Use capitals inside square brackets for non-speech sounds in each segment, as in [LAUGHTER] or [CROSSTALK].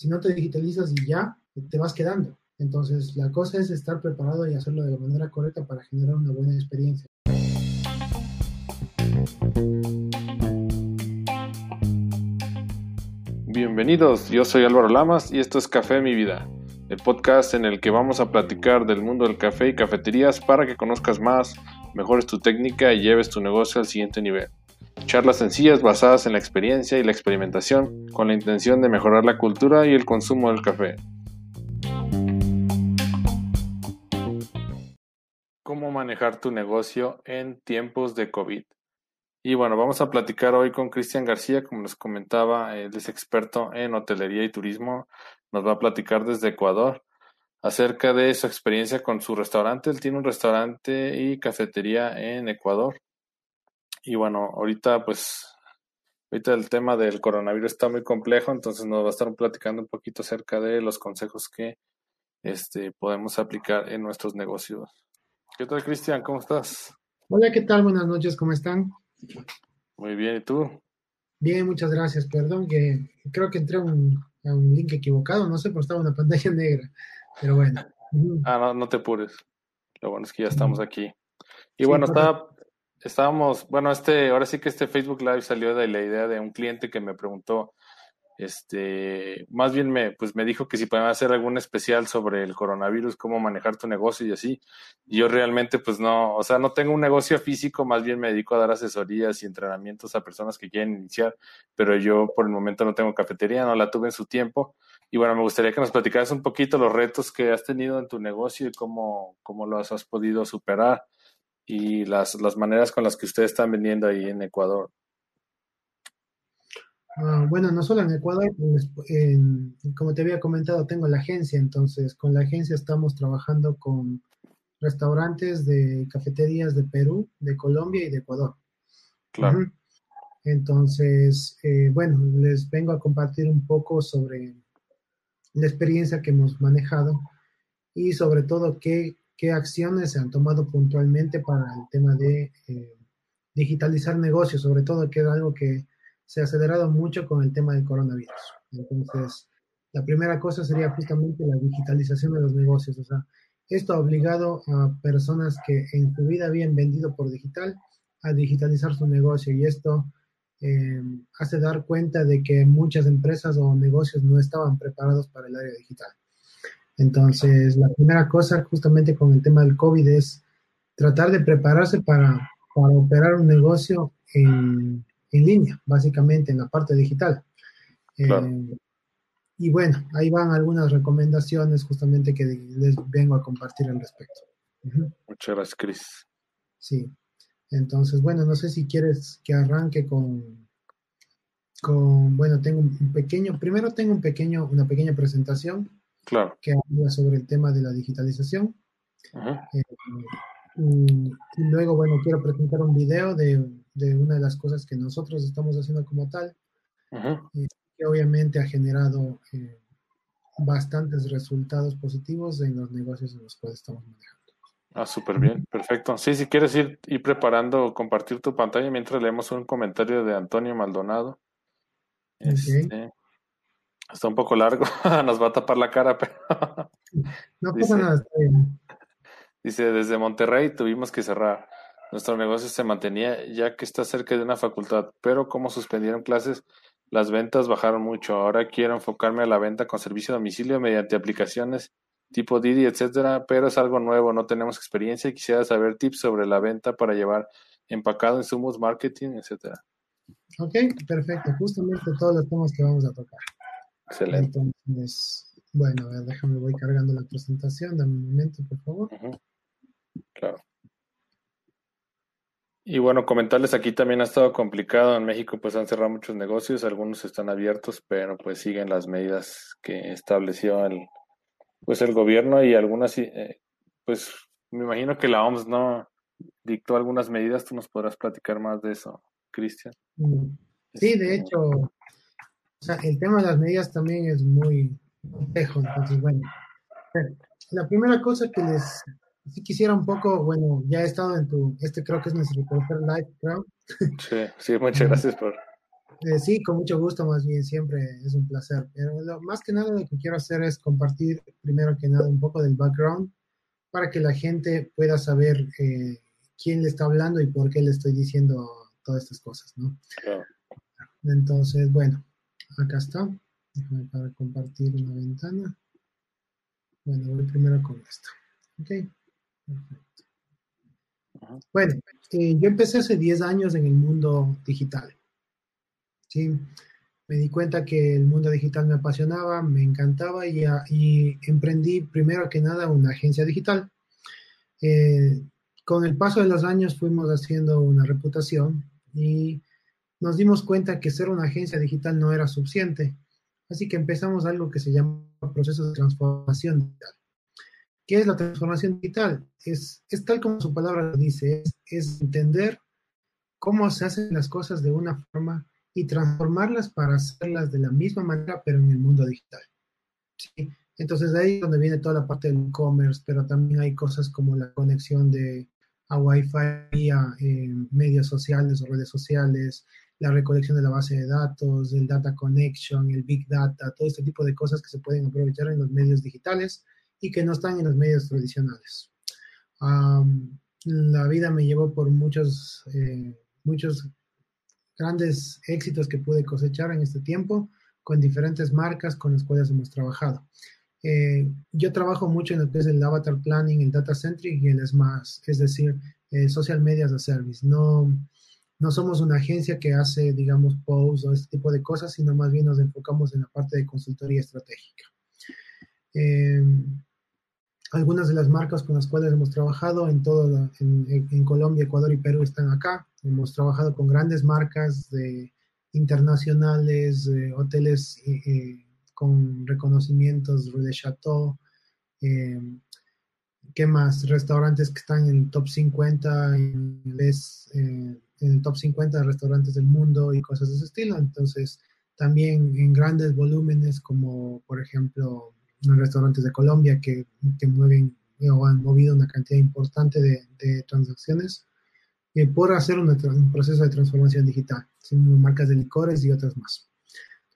si no te digitalizas y ya, te vas quedando. Entonces, la cosa es estar preparado y hacerlo de la manera correcta para generar una buena experiencia. Bienvenidos, yo soy Álvaro Lamas y esto es Café Mi Vida, el podcast en el que vamos a platicar del mundo del café y cafeterías para que conozcas más, mejores tu técnica y lleves tu negocio al siguiente nivel. Charlas sencillas basadas en la experiencia y la experimentación, con la intención de mejorar la cultura y el consumo del café. Cómo manejar tu negocio en tiempos de COVID. Y bueno, vamos a platicar hoy con Cristian García, como les comentaba, él es experto en hotelería y turismo, nos va a platicar desde Ecuador acerca de su experiencia con su restaurante. Él tiene un restaurante y cafetería en Ecuador. Y bueno, ahorita pues, ahorita el tema del coronavirus está muy complejo, entonces nos va a estar platicando un poquito acerca de los consejos que este, podemos aplicar en nuestros negocios. ¿Qué tal, Cristian? ¿Cómo estás? Hola, ¿qué tal? Buenas noches, ¿cómo están? Muy bien, ¿y tú? Bien, muchas gracias. Perdón que creo que entré a un, link equivocado, no sé, pero estaba una pantalla [LAUGHS] negra, pero bueno. Ah, no, no te apures. Lo bueno es que ya estamos aquí. Y bueno, estaba, estábamos, bueno, este, ahora sí que este Facebook Live salió de la idea de un cliente que me preguntó, este, más bien me, pues me dijo que si podían hacer algún especial sobre el coronavirus, cómo manejar tu negocio y así. Y yo realmente, pues no, o sea, no tengo un negocio físico, más bien me dedico a dar asesorías y entrenamientos a personas que quieren iniciar, pero yo por el momento no tengo cafetería, no la tuve en su tiempo. Y bueno, me gustaría que nos platicaras un poquito los retos que has tenido en tu negocio y cómo, cómo los has podido superar y las, las maneras con las que ustedes están vendiendo ahí en Ecuador. Ah, bueno, no solo en Ecuador, pues, como te había comentado, tengo la agencia, entonces con la agencia estamos trabajando con restaurantes de cafeterías de Perú, de Colombia y de Ecuador. Claro. Entonces, eh, bueno, les vengo a compartir un poco sobre la experiencia que hemos manejado y sobre todo qué qué acciones se han tomado puntualmente para el tema de eh, digitalizar negocios, sobre todo que es algo que se ha acelerado mucho con el tema del coronavirus. Entonces, la primera cosa sería justamente la digitalización de los negocios. O sea, esto ha obligado a personas que en su vida habían vendido por digital a digitalizar su negocio y esto eh, hace dar cuenta de que muchas empresas o negocios no estaban preparados para el área digital. Entonces, la primera cosa justamente con el tema del COVID es tratar de prepararse para, operar un negocio en, línea, básicamente en la parte digital. Eh, y bueno, ahí van algunas recomendaciones justamente que les vengo a compartir al respecto. Muchas gracias, Cris. Sí. Entonces, bueno, no sé si quieres que arranque con, con, bueno, tengo un pequeño, primero tengo un pequeño, una pequeña presentación Claro. Que habla sobre el tema de la digitalización. Eh, y, luego, bueno, quiero presentar un video de, de, una de las cosas que nosotros estamos haciendo como tal, y que obviamente ha generado eh, bastantes resultados positivos en los negocios en los cuales estamos manejando. Ah, súper bien, perfecto. Sí, si quieres ir, ir preparando, compartir tu pantalla mientras leemos un comentario de Antonio Maldonado. Este, Está un poco largo, [LAUGHS] nos va a tapar la cara, pero... no [LAUGHS] pasa nada. Dice, desde Monterrey tuvimos que cerrar. Nuestro negocio se mantenía ya que está cerca de una facultad, pero como suspendieron clases, las ventas bajaron mucho. Ahora quiero enfocarme a la venta con servicio a domicilio mediante aplicaciones tipo Didi, etcétera, pero es algo nuevo, no tenemos experiencia y quisiera saber tips sobre la venta para llevar empacado insumos, marketing, etcétera. Ok, perfecto. Justamente todos los temas que vamos a tocar. Excelente. Entonces, bueno, a ver, déjame, voy cargando la presentación, dame un momento, por favor. Claro. Y bueno, comentarles aquí también ha estado complicado. En México pues han cerrado muchos negocios, algunos están abiertos, pero pues siguen las medidas que estableció el, pues el gobierno y algunas, eh, pues me imagino que la OMS no dictó algunas medidas. Tú nos podrás platicar más de eso, Cristian. Mm. Sí, de este, hecho, o sea, el tema de las medidas también es muy complejo, entonces, bueno. La primera cosa que les si quisiera un poco, bueno, ya he estado en tu, este creo que es nuestro tercer live, creo. Sí, sí, muchas gracias por... Eh, sí, con mucho gusto, más bien siempre es un placer. Pero más que nada lo que quiero hacer es compartir primero que nada un poco del background para que la gente pueda saber eh, quién le está hablando y por qué le estoy diciendo todas estas cosas, ¿no? Entonces, bueno, acá está. Déjame para compartir una ventana. Bueno, voy primero con esto. Ok, perfecto. Bueno, eh, yo empecé hace 10 años en el mundo digital. ¿sí? Me di cuenta que el mundo digital me apasionaba, me encantaba y, y emprendí primero que nada una agencia digital. Eh, con el paso de los años fuimos haciendo una reputación y nos dimos cuenta que ser una agencia digital no era suficiente. Así que empezamos algo que se llama proceso de transformación digital. ¿Qué es la transformación digital? Es, tal como su palabra lo dice, es, es entender cómo se hacen las cosas de una forma y transformarlas para hacerlas de la misma manera, pero en el mundo digital. ¿sí? Entonces, de ahí es donde viene toda la parte del e-commerce, pero también hay cosas como la conexión de a Wi-Fi, a eh, medios sociales o redes sociales, la recolección de la base de datos, el data connection, el big data, todo este tipo de cosas que se pueden aprovechar en los medios digitales y que no están en los medios tradicionales. la vida me llevó por muchos, eh, muchos grandes éxitos que pude cosechar en este tiempo con diferentes marcas con las cuales hemos trabajado. Eh, yo trabajo mucho en lo que es el avatar planning, el data centric y el SMAS, es decir, eh, social media as a service. No, no somos una agencia que hace, digamos, posts o este tipo de cosas, sino más bien nos enfocamos en la parte de consultoría estratégica. Eh, algunas de las marcas con las cuales hemos trabajado en todo, en, Colombia, Ecuador y Perú están acá. Hemos trabajado con grandes marcas de, internacionales, hoteles con reconocimientos de Chateau. ¿Qué más? Restaurantes que están en el top 50, en, eh, en el top 50 de restaurantes del mundo y cosas de ese estilo. Entonces, también en grandes volúmenes, como por ejemplo en restaurantes de Colombia que, que mueven o han movido una cantidad importante de, transacciones eh, por hacer un proceso de transformación digital, marcas de licores y otras más.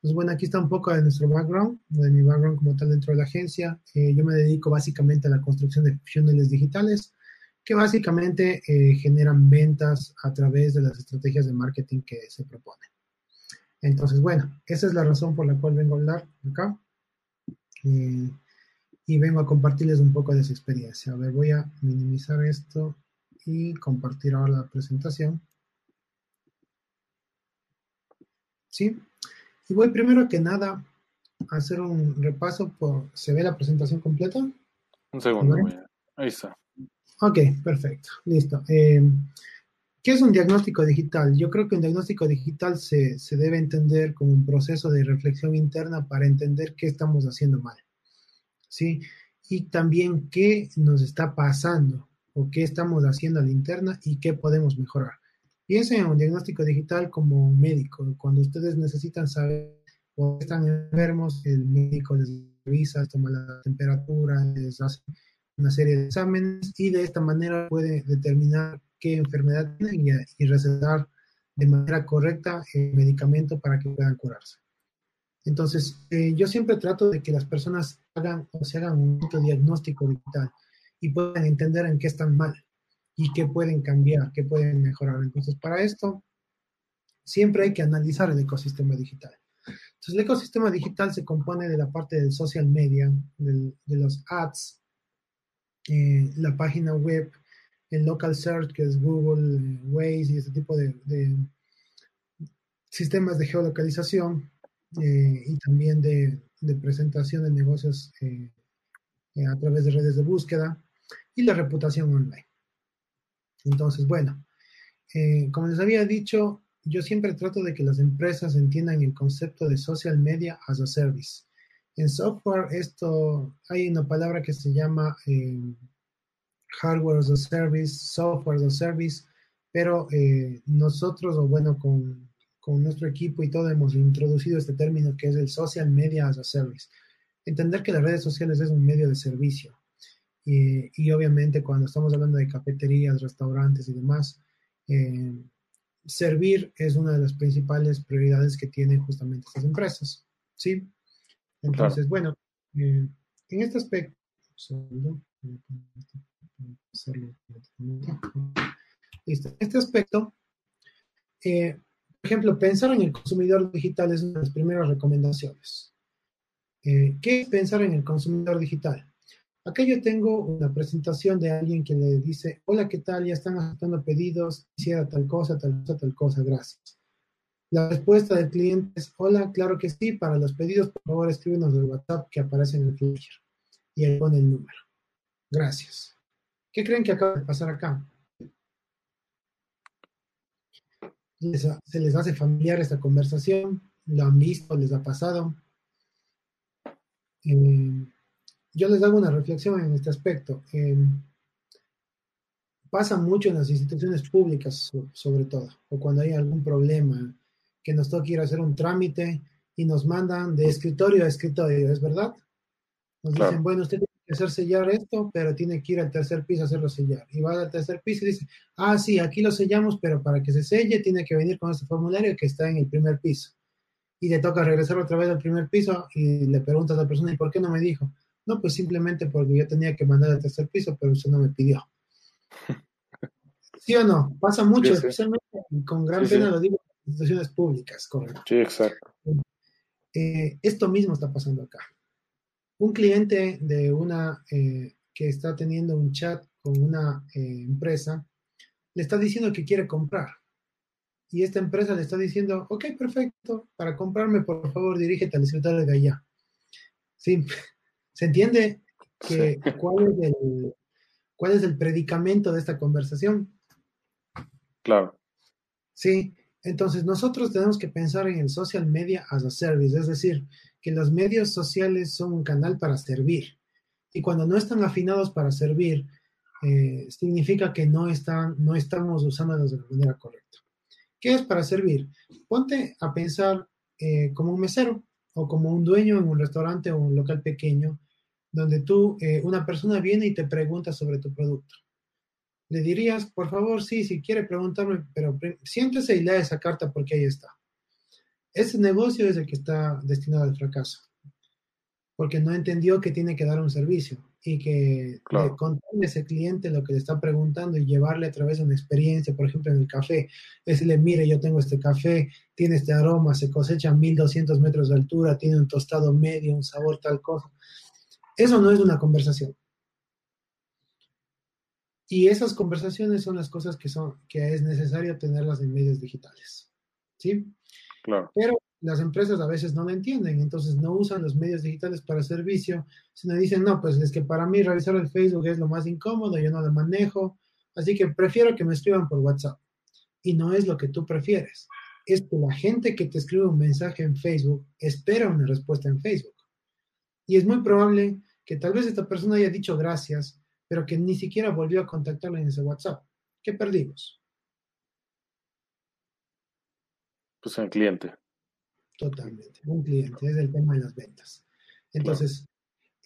Pues bueno, aquí está un poco de nuestro background, de mi background como tal dentro de la agencia. Eh, yo me dedico básicamente a la construcción de funnels digitales que básicamente eh, generan ventas a través de las estrategias de marketing que se proponen. Entonces, bueno, esa es la razón por la cual vengo a hablar acá. Eh, y vengo a compartirles un poco de esa experiencia. A ver, voy a minimizar esto y compartir ahora la presentación. ¿Sí? Y voy primero que nada a hacer un repaso por... ¿Se ve la presentación completa? Un segundo, ahí está. Ok, perfecto, listo. Eh, ¿Qué es un diagnóstico digital? Yo creo que un diagnóstico digital se, se, debe entender como un proceso de reflexión interna para entender qué estamos haciendo mal. ¿Sí? Y también qué nos está pasando o qué estamos haciendo a la interna y qué podemos mejorar. Piensen en un diagnóstico digital como un médico. Cuando ustedes necesitan saber o están enfermos, el médico les revisa, toma la temperatura, les hace una serie de exámenes y de esta manera puede determinar qué enfermedad tienen y, recetar de manera correcta el medicamento para que puedan curarse. Entonces, eh, yo siempre trato de que las personas hagan o se hagan un diagnóstico digital y puedan entender en qué están mal y qué pueden cambiar, qué pueden mejorar. Entonces, para esto, siempre hay que analizar el ecosistema digital. Entonces, el ecosistema digital se compone de la parte del social media, de los ads, eh, la página web, el local search, que es Google, Waze y este tipo de, sistemas de geolocalización eh, y también de, presentación de negocios eh, a través de redes de búsqueda y la reputación online. Entonces, bueno, eh, como les había dicho, yo siempre trato de que las empresas entiendan el concepto de social media as a service. En software, esto hay una palabra que se llama eh, hardware as a service, software as a service, pero eh, nosotros, o bueno, con, con nuestro equipo y todo, hemos introducido este término que es el social media as a service. Entender que las redes sociales es un medio de servicio. Y, obviamente cuando estamos hablando de cafeterías, restaurantes y demás, eh, servir es una de las principales prioridades que tienen justamente estas empresas. ¿sí? Entonces, bueno, eh, en este aspecto, en este aspecto, eh, por ejemplo, pensar en el consumidor digital es una de las primeras recomendaciones. Eh, ¿Qué es pensar en el consumidor digital? Acá yo tengo una presentación de alguien que le dice, hola, ¿qué tal? Ya están aceptando pedidos, quisiera tal cosa, tal cosa, tal cosa, gracias. La respuesta del cliente es, hola, claro que sí, para los pedidos, por favor, escríbenos el WhatsApp que aparece en el flyer. Y ahí pone el número. Gracias. ¿Qué creen que acaba de pasar acá? se les hace familiar esta conversación, lo han visto, les ha pasado. Eh, yo les hago una reflexión en este aspecto. Eh, pasa mucho en las instituciones públicas, sobre todo, o cuando hay algún problema que nos toca ir a hacer un trámite y nos mandan de escritorio a escritorio, ¿es verdad? Nos dicen, bueno, usted tiene que hacer sellar esto, pero tiene que ir al tercer piso a hacerlo sellar. Y va al tercer piso y dice, ah, sí, aquí lo sellamos, pero para que se selle tiene que venir con este formulario que está en el primer piso. Y le toca regresar otra vez al primer piso y le preguntas a la persona, ¿y por qué no me dijo? No, pues simplemente porque yo tenía que mandar al tercer piso, pero usted no me pidió. ¿Sí o no? Pasa mucho, especialmente con gran pena lo digo en instituciones públicas, correcto. Sí, exacto. Eh, esto mismo está pasando acá. Un cliente de una eh, que está teniendo un chat con una eh, empresa le está diciendo que quiere comprar. Y esta empresa le está diciendo, ok, perfecto, para comprarme, por favor, dirígete al escritorio de allá. Sí, ¿Se entiende que, cuál, es el, cuál es el predicamento de esta conversación? Claro. Sí, entonces nosotros tenemos que pensar en el social media as a service, es decir, que los medios sociales son un canal para servir. Y cuando no están afinados para servir, eh, significa que no, están, no estamos usándolos de la manera correcta. ¿Qué es para servir? Ponte a pensar eh, como un mesero o como un dueño en un restaurante o un local pequeño donde tú, eh, una persona viene y te pregunta sobre tu producto. Le dirías, por favor, sí, si quiere preguntarme, pero siéntese y lea esa carta porque ahí está. Ese negocio es el que está destinado al fracaso, porque no entendió que tiene que dar un servicio y que contarle a ese cliente lo que le está preguntando y llevarle a través de una experiencia, por ejemplo, en el café, decirle, mire, yo tengo este café, tiene este aroma, se cosecha a 1200 metros de altura, tiene un tostado medio, un sabor tal cosa. Eso no es una conversación. Y esas conversaciones son las cosas que son que es necesario tenerlas en medios digitales. ¿Sí? Claro. Pero las empresas a veces no lo entienden, entonces no usan los medios digitales para servicio, sino dicen, no, pues es que para mí realizar el Facebook es lo más incómodo, yo no lo manejo, así que prefiero que me escriban por WhatsApp. Y no es lo que tú prefieres, es que la gente que te escribe un mensaje en Facebook espera una respuesta en Facebook. Y es muy probable que tal vez esta persona haya dicho gracias, pero que ni siquiera volvió a contactarle en ese WhatsApp. ¿Qué perdimos? Pues un cliente. Totalmente, un cliente, es el tema de las ventas. Entonces,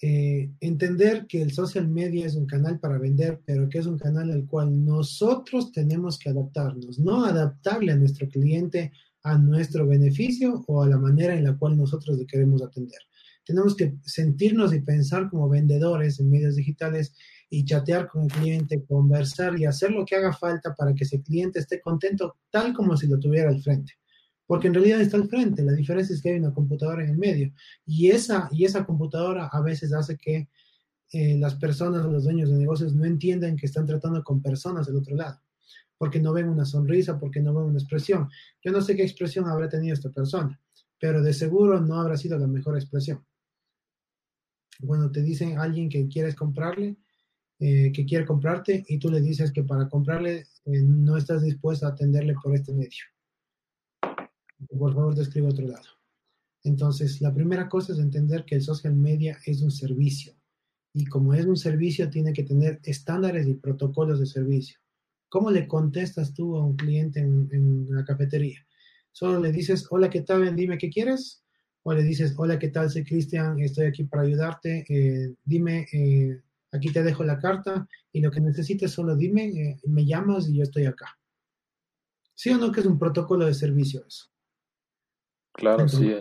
eh, entender que el social media es un canal para vender, pero que es un canal al cual nosotros tenemos que adaptarnos, no adaptarle a nuestro cliente a nuestro beneficio o a la manera en la cual nosotros le queremos atender tenemos que sentirnos y pensar como vendedores en medios digitales y chatear con el cliente, conversar y hacer lo que haga falta para que ese cliente esté contento tal como si lo tuviera al frente. Porque en realidad está al frente, la diferencia es que hay una computadora en el medio y esa, y esa computadora a veces hace que eh, las personas o los dueños de negocios no entiendan que están tratando con personas del otro lado, porque no ven una sonrisa, porque no ven una expresión. Yo no sé qué expresión habrá tenido esta persona, pero de seguro no habrá sido la mejor expresión cuando te dicen alguien que quieres comprarle, eh, que quiere comprarte y tú le dices que para comprarle eh, no estás dispuesto a atenderle por este medio. Por favor, describe otro lado. Entonces, la primera cosa es entender que el social media es un servicio y como es un servicio tiene que tener estándares y protocolos de servicio. ¿Cómo le contestas tú a un cliente en, en cafetería? Solo le dices, hola, ¿qué tal? Dime qué quieres o le dices, hola, ¿qué tal? Soy Cristian, estoy aquí para ayudarte, eh, dime, eh, aquí te dejo la carta y lo que necesites solo dime, eh, me llamas y yo estoy acá. ¿Sí o no que es un protocolo de servicio eso? Claro, sí.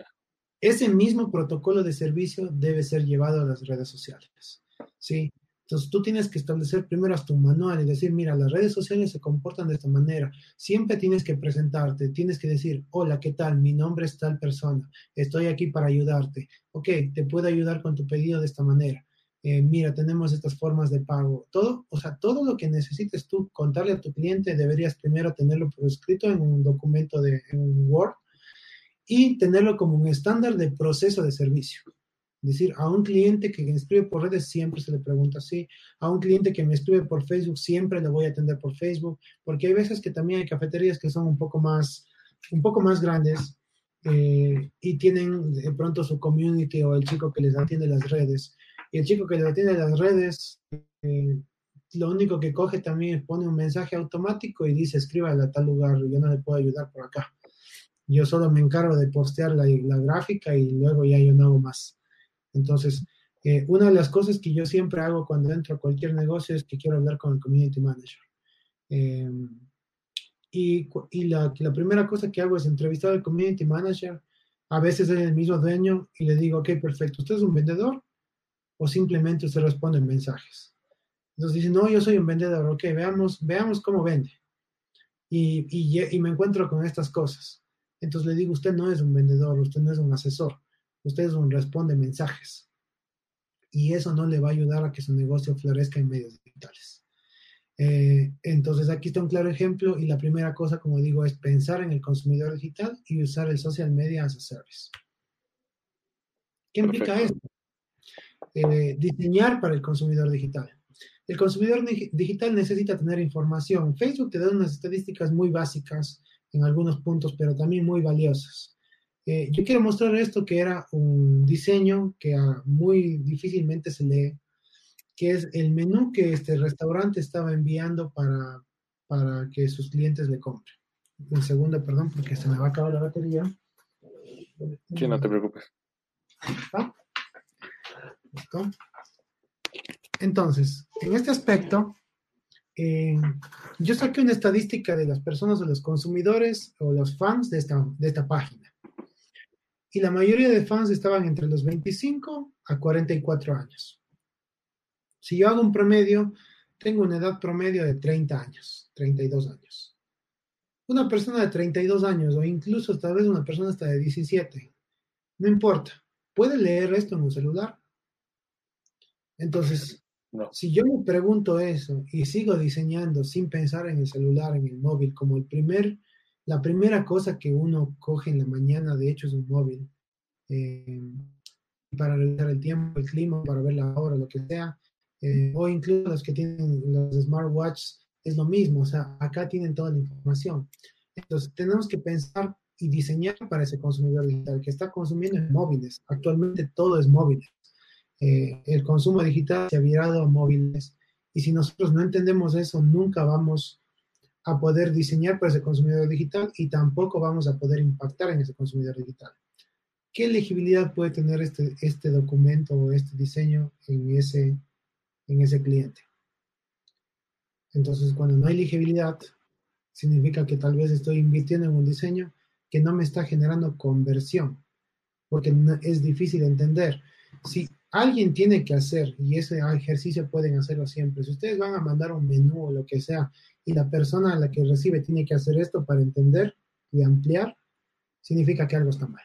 Ese mismo protocolo de servicio debe ser llevado a las redes sociales. ¿sí? Entonces tú tienes que establecer primero hasta un manual y decir, mira, las redes sociales se comportan de esta manera. Siempre tienes que presentarte, tienes que decir, hola, ¿qué tal? Mi nombre es tal persona, estoy aquí para ayudarte. Ok, te puedo ayudar con tu pedido de esta manera. Eh, mira, tenemos estas formas de pago. Todo, o sea, todo lo que necesites tú contarle a tu cliente deberías primero tenerlo por escrito en un documento de Word y tenerlo como un estándar de proceso de servicio. Decir, a un cliente que me escribe por redes siempre se le pregunta así, a un cliente que me escribe por Facebook siempre le voy a atender por Facebook, porque hay veces que también hay cafeterías que son un poco más, un poco más grandes eh, y tienen de pronto su community o el chico que les atiende las redes. Y el chico que les atiende las redes, eh, lo único que coge también es pone un mensaje automático y dice escriba a tal lugar, yo no le puedo ayudar por acá. Yo solo me encargo de postear la, la gráfica y luego ya yo no hago más. Entonces, eh, una de las cosas que yo siempre hago cuando entro a cualquier negocio es que quiero hablar con el community manager. Eh, y, la, primera cosa que hago es entrevistar al community manager. A veces es el mismo dueño y le digo, ok, perfecto, ¿usted es un vendedor? O simplemente usted responde en mensajes. Entonces dice, no, yo soy un vendedor, ok, veamos, veamos cómo vende. Y, y me encuentro con estas cosas. Entonces le digo, usted no es un vendedor, usted no es un asesor ustedes responde mensajes. Y eso no le va a ayudar a que su negocio florezca en medios digitales. Eh, entonces aquí está un claro ejemplo y la primera cosa, como digo, es pensar en el consumidor digital y usar el social media as a service. ¿Qué implica esto? Eh, diseñar para el consumidor digital. El consumidor digital necesita tener información. Facebook te da unas estadísticas muy básicas en algunos puntos, pero también muy valiosas. Eh, yo quiero mostrar esto que era un diseño que muy difícilmente se lee, que es el menú que este restaurante estaba enviando para, para que sus clientes le compren. Un segundo, perdón, porque se me va a acabar la batería. Sí, no te preocupes. Entonces, en este aspecto, eh, yo saqué una estadística de las personas o los consumidores o los fans de esta, de esta página y la mayoría de fans estaban entre los 25 a 44 años. Si yo hago un promedio, tengo una edad promedio de 30 años, 32 años. Una persona de 32 años o incluso tal vez una persona hasta de 17, no importa, puede leer esto en un celular. Entonces, si yo me pregunto eso y sigo diseñando sin pensar en el celular, en el móvil, como el primer la primera cosa que uno coge en la mañana, de hecho, es un móvil. Eh, para revisar el tiempo, el clima, para ver la hora, lo que sea. Eh, o incluso los que tienen los smartwatches, es lo mismo. O sea, acá tienen toda la información. Entonces, tenemos que pensar y diseñar para ese consumidor digital que está consumiendo en móviles. Actualmente todo es móviles. Eh, el consumo digital se ha virado a móviles. Y si nosotros no entendemos eso, nunca vamos a poder diseñar para ese consumidor digital y tampoco vamos a poder impactar en ese consumidor digital. ¿Qué legibilidad puede tener este, este documento o este diseño en ese, en ese cliente? Entonces, cuando no hay legibilidad, significa que tal vez estoy invirtiendo en un diseño que no me está generando conversión, porque es difícil entender. Si alguien tiene que hacer, y ese ejercicio pueden hacerlo siempre, si ustedes van a mandar un menú o lo que sea y la persona a la que recibe tiene que hacer esto para entender y ampliar, significa que algo está mal.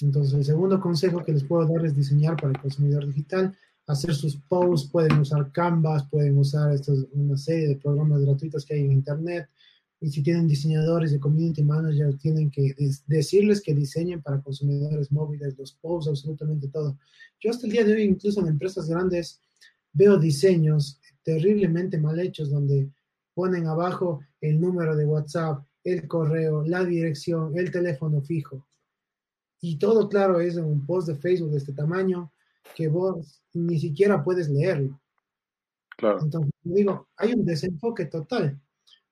Entonces, el segundo consejo que les puedo dar es diseñar para el consumidor digital, hacer sus posts, pueden usar Canvas, pueden usar estos, una serie de programas gratuitos que hay en Internet. Y si tienen diseñadores de community manager, tienen que decirles que diseñen para consumidores móviles, los posts, absolutamente todo. Yo hasta el día de hoy, incluso en empresas grandes, veo diseños terriblemente mal hechos donde ponen abajo el número de WhatsApp, el correo, la dirección, el teléfono fijo. Y todo, claro, es en un post de Facebook de este tamaño que vos ni siquiera puedes leerlo. Claro. Entonces, digo, hay un desenfoque total,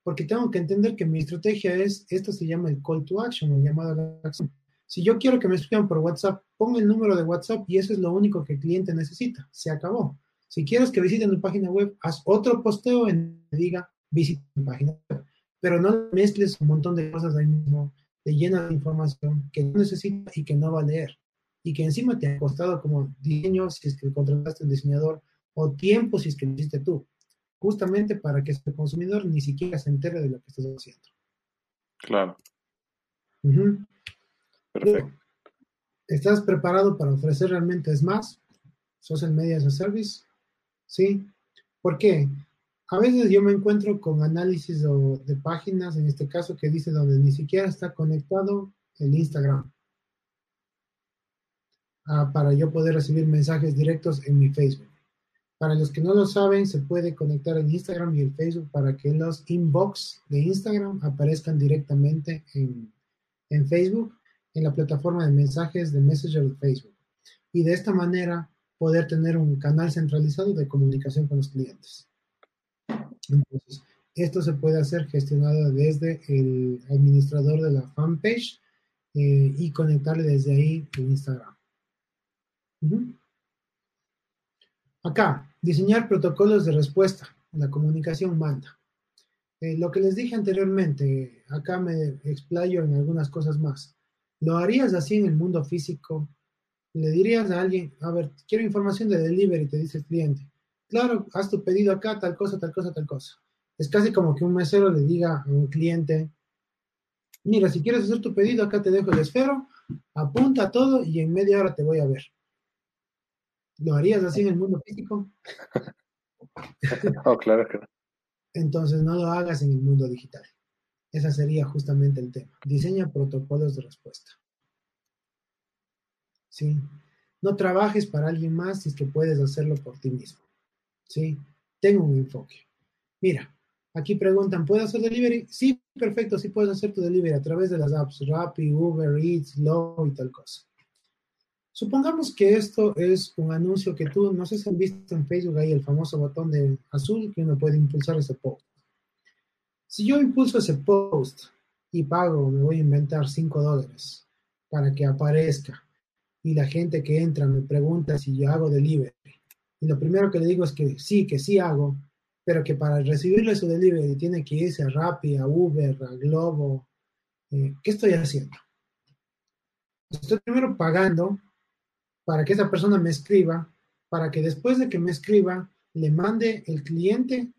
porque tengo que entender que mi estrategia es, esto se llama el call to action, el llamado a la acción. Si yo quiero que me escriban por WhatsApp, pongo el número de WhatsApp y eso es lo único que el cliente necesita. Se acabó. Si quieres que visiten tu página web, haz otro posteo en que diga visita mi página web. pero no mezcles un montón de cosas ahí mismo, te llena de información que no necesita y que no va a leer, y que encima te ha costado como diseño si es que contrataste un diseñador, o tiempo si es que lo hiciste tú, justamente para que ese consumidor ni siquiera se entere de lo que estás haciendo. Claro. Perfecto. ¿Estás preparado para ofrecer realmente es más? ¿Sos el Media as a Service? ¿Sí? ¿Por qué? A veces yo me encuentro con análisis de, páginas, en este caso, que dice donde ni siquiera está conectado el Instagram. Ah, para yo poder recibir mensajes directos en mi Facebook. Para los que no lo saben, se puede conectar el Instagram y el Facebook para que los inbox de Instagram aparezcan directamente en, en Facebook, en la plataforma de mensajes de Messenger de Facebook. Y de esta manera poder tener un canal centralizado de comunicación con los clientes. Entonces, esto se puede hacer gestionado desde el administrador de la fanpage eh, y conectarle desde ahí en Instagram. Acá, diseñar protocolos de respuesta. La comunicación manda. Eh, lo que les dije anteriormente, acá me explayo en algunas cosas más. ¿Lo harías así en el mundo físico? Le dirías a alguien, a ver, quiero información de delivery, te dice el cliente claro, haz tu pedido acá, tal cosa, tal cosa, tal cosa. Es casi como que un mesero le diga a un cliente, mira, si quieres hacer tu pedido, acá te dejo el esfero, apunta todo y en media hora te voy a ver. ¿Lo harías así en el mundo físico? [LAUGHS] oh, claro que Entonces no lo hagas en el mundo digital. Ese sería justamente el tema. Diseña protocolos de respuesta. ¿Sí? No trabajes para alguien más si es que puedes hacerlo por ti mismo. ¿sí? Tengo un enfoque. Mira, aquí preguntan, ¿puedo hacer delivery? Sí, perfecto, sí puedes hacer tu delivery a través de las apps Rappi, Uber Eats, Low y tal cosa. Supongamos que esto es un anuncio que tú, no sé si han visto en Facebook ahí el famoso botón de azul que uno puede impulsar ese post. Si yo impulso ese post y pago, me voy a inventar 5 dólares para que aparezca y la gente que entra me pregunta si yo hago delivery y lo primero que le digo es que sí, que sí hago, pero que para recibirle su delivery tiene que irse a Rappi, a Uber, a Globo. Eh, ¿Qué estoy haciendo? Estoy primero pagando para que esa persona me escriba, para que después de que me escriba, le mande el cliente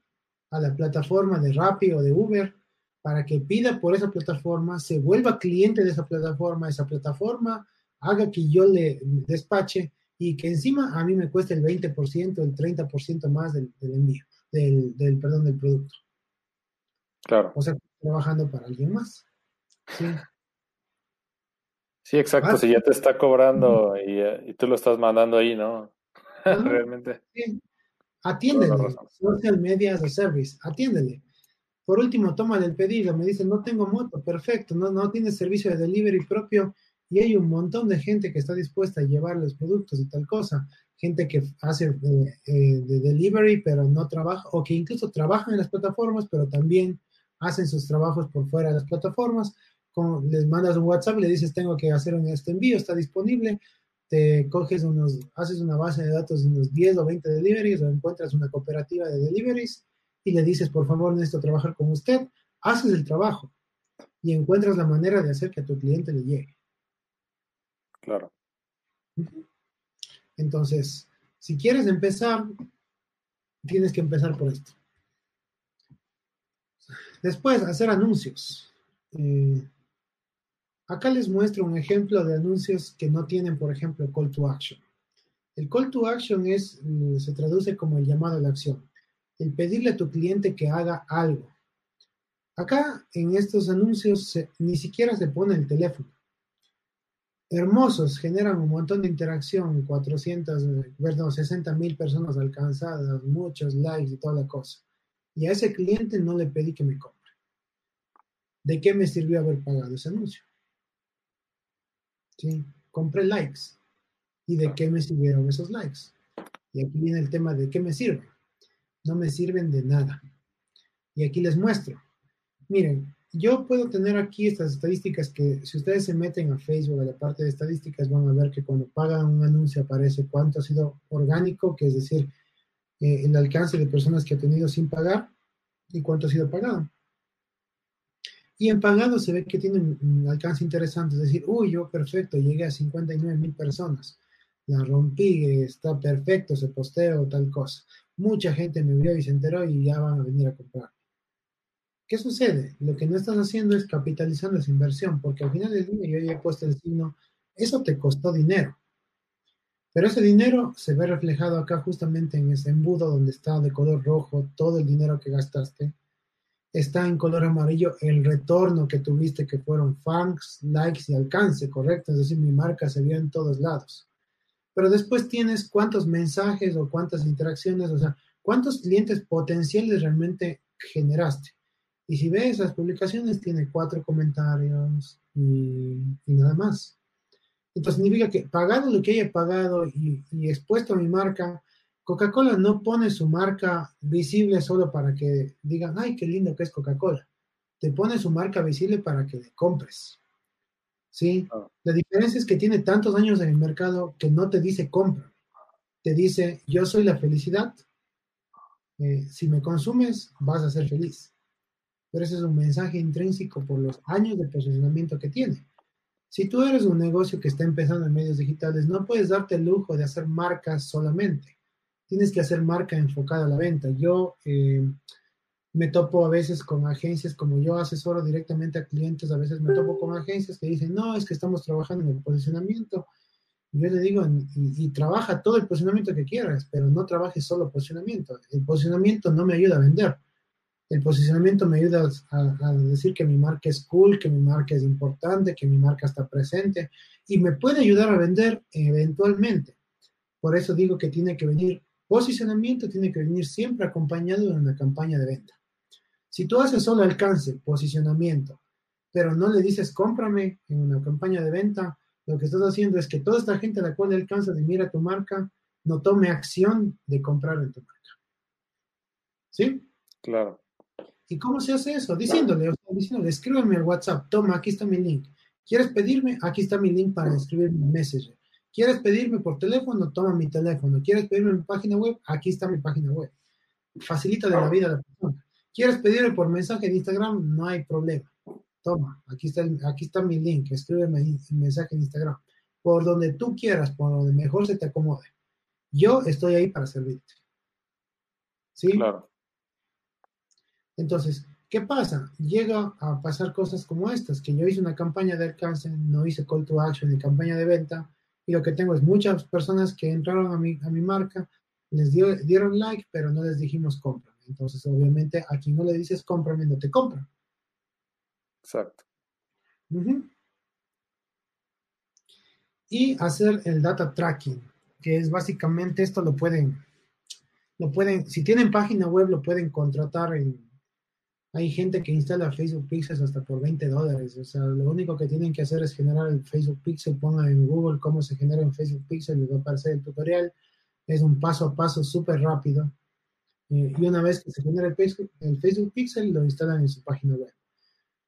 a la plataforma de Rappi o de Uber para que pida por esa plataforma, se vuelva cliente de esa plataforma, esa plataforma haga que yo le despache y que encima a mí me cuesta el 20%, el 30% más del, envío, del, del, perdón, del producto. Claro. O sea, trabajando para alguien más. Sí. Sí, exacto. Si ya te está cobrando y, eh, y, tú lo estás mandando ahí, ¿no? [LAUGHS] Realmente. Sí. Atiéndele. Social Media as a Service. Atiéndele. Por último, toma el pedido. Me dice, no tengo moto. Perfecto. No, no tienes servicio de delivery propio y hay un montón de gente que está dispuesta a llevar los productos y tal cosa, gente que hace eh, eh, de delivery pero no trabaja, o que incluso trabaja en las plataformas, pero también hacen sus trabajos por fuera de las plataformas, les mandas un WhatsApp y le dices, tengo que hacer un, este envío, está disponible, te coges unos, haces una base de datos de unos 10 o 20 deliveries o encuentras una cooperativa de deliveries y le dices, por favor, necesito trabajar con usted, haces el trabajo y encuentras la manera de hacer que a tu cliente le llegue. Claro. Entonces, si quieres empezar, tienes que empezar por esto. Después, hacer anuncios. Eh, acá les muestro un ejemplo de anuncios que no tienen, por ejemplo, call to action. El call to action es, mm, se traduce como el llamado a la acción. El pedirle a tu cliente que haga algo. Acá en estos anuncios ni siquiera se pone el teléfono hermosos, generan un montón de interacción, 400, perdón, 60 mil personas alcanzadas, muchos likes y toda la cosa. Y a ese cliente no le pedí que me compre. ¿De qué me sirvió haber pagado ese anuncio? ¿Sí? Compré likes. ¿Y de qué me sirvieron esos likes? Y aquí viene el tema de qué me sirven. No me sirven de nada. Y aquí les muestro. Miren, yo puedo tener aquí estas estadísticas que si ustedes se meten a Facebook, a la parte de estadísticas, van a ver que cuando pagan un anuncio aparece cuánto ha sido orgánico, que es decir, eh, el alcance de personas que ha tenido sin pagar y cuánto ha sido pagado. Y en pagado se ve que tiene un alcance interesante, es decir, uy, yo perfecto, llegué a 59 mil personas, la rompí, está perfecto, se posteo, tal cosa. Mucha gente me vio y se enteró y ya van a venir a comprar. ¿Qué sucede? Lo que no estás haciendo es capitalizando esa inversión, porque al final del día yo ya he puesto el signo, eso te costó dinero. Pero ese dinero se ve reflejado acá justamente en ese embudo donde está de color rojo todo el dinero que gastaste. Está en color amarillo el retorno que tuviste, que fueron fans, likes y alcance, ¿correcto? Es decir, mi marca se vio en todos lados. Pero después tienes cuántos mensajes o cuántas interacciones, o sea, cuántos clientes potenciales realmente generaste. Y si ves esas publicaciones, tiene cuatro comentarios y, nada más. Entonces significa que pagado lo que haya pagado y, expuesto a mi marca, Coca-Cola no pone su marca visible solo para que digan, ay, qué lindo que es Coca-Cola. Te pone su marca visible para que le compres. ¿Sí? Ah. La diferencia es que tiene tantos años en el mercado que no te dice compra. Te dice, yo soy la felicidad. Eh, si me consumes, vas a ser feliz pero ese es un mensaje intrínseco por los años de posicionamiento que tiene. Si tú eres un negocio que está empezando en medios digitales, no puedes darte el lujo de hacer marcas solamente. Tienes que hacer marca enfocada a la venta. Yo eh, me topo a veces con agencias, como yo asesoro directamente a clientes, a veces me topo con agencias que dicen, no, es que estamos trabajando en el posicionamiento. yo le digo, y, y, trabaja todo el posicionamiento que quieras, pero no trabajes solo posicionamiento. El posicionamiento no me ayuda a vender el posicionamiento me ayuda a, decir que mi marca es cool, que mi marca es importante, que mi marca está presente y me puede ayudar a vender eventualmente. Por eso digo que tiene que venir posicionamiento, tiene que venir siempre acompañado de una campaña de venta. Si tú haces solo alcance, posicionamiento, pero no le dices cómprame en una campaña de venta, lo que estás haciendo es que toda esta gente a la cual le alcanza de mira tu marca no tome acción de comprar en tu marca. ¿Sí? Claro. ¿Y cómo se hace eso? Diciéndole, o sea, diciéndole, escríbeme al WhatsApp, toma, aquí está mi link. ¿Quieres pedirme? Aquí está mi link para escribirme un Messenger. ¿Quieres pedirme por teléfono? Toma mi teléfono. ¿Quieres pedirme en mi página web? Aquí está mi página web. Facilita de la vida a la persona. ¿Quieres pedirme por mensaje en Instagram? No hay problema. Toma, aquí está, aquí está mi link. Escríbeme en mensaje en Instagram. Por donde tú quieras, por donde mejor se te acomode. Yo estoy ahí para servirte. ¿Sí? Claro. Entonces, ¿qué pasa? Llega a pasar cosas como estas, que yo hice una campaña de alcance, no hice call to action ni campaña de venta, y lo que tengo es muchas personas que entraron a mi, a mi marca, les dieron like, pero no les dijimos cómprame. Entonces, obviamente, a quien no le dices cómprame, no te compra. Exacto. Y hacer el data tracking, que es básicamente esto lo pueden, lo pueden, si tienen página web, lo pueden contratar en, hay gente que instala Facebook Pixels hasta por 20 dólares. O sea, lo único que tienen que hacer es generar el Facebook Pixel. Pongan en Google cómo se genera un Facebook Pixel. Les va a aparecer el tutorial. Es un paso a paso súper rápido. Eh, y una vez que se genera el Facebook, el Facebook Pixel, lo instalan en su página web.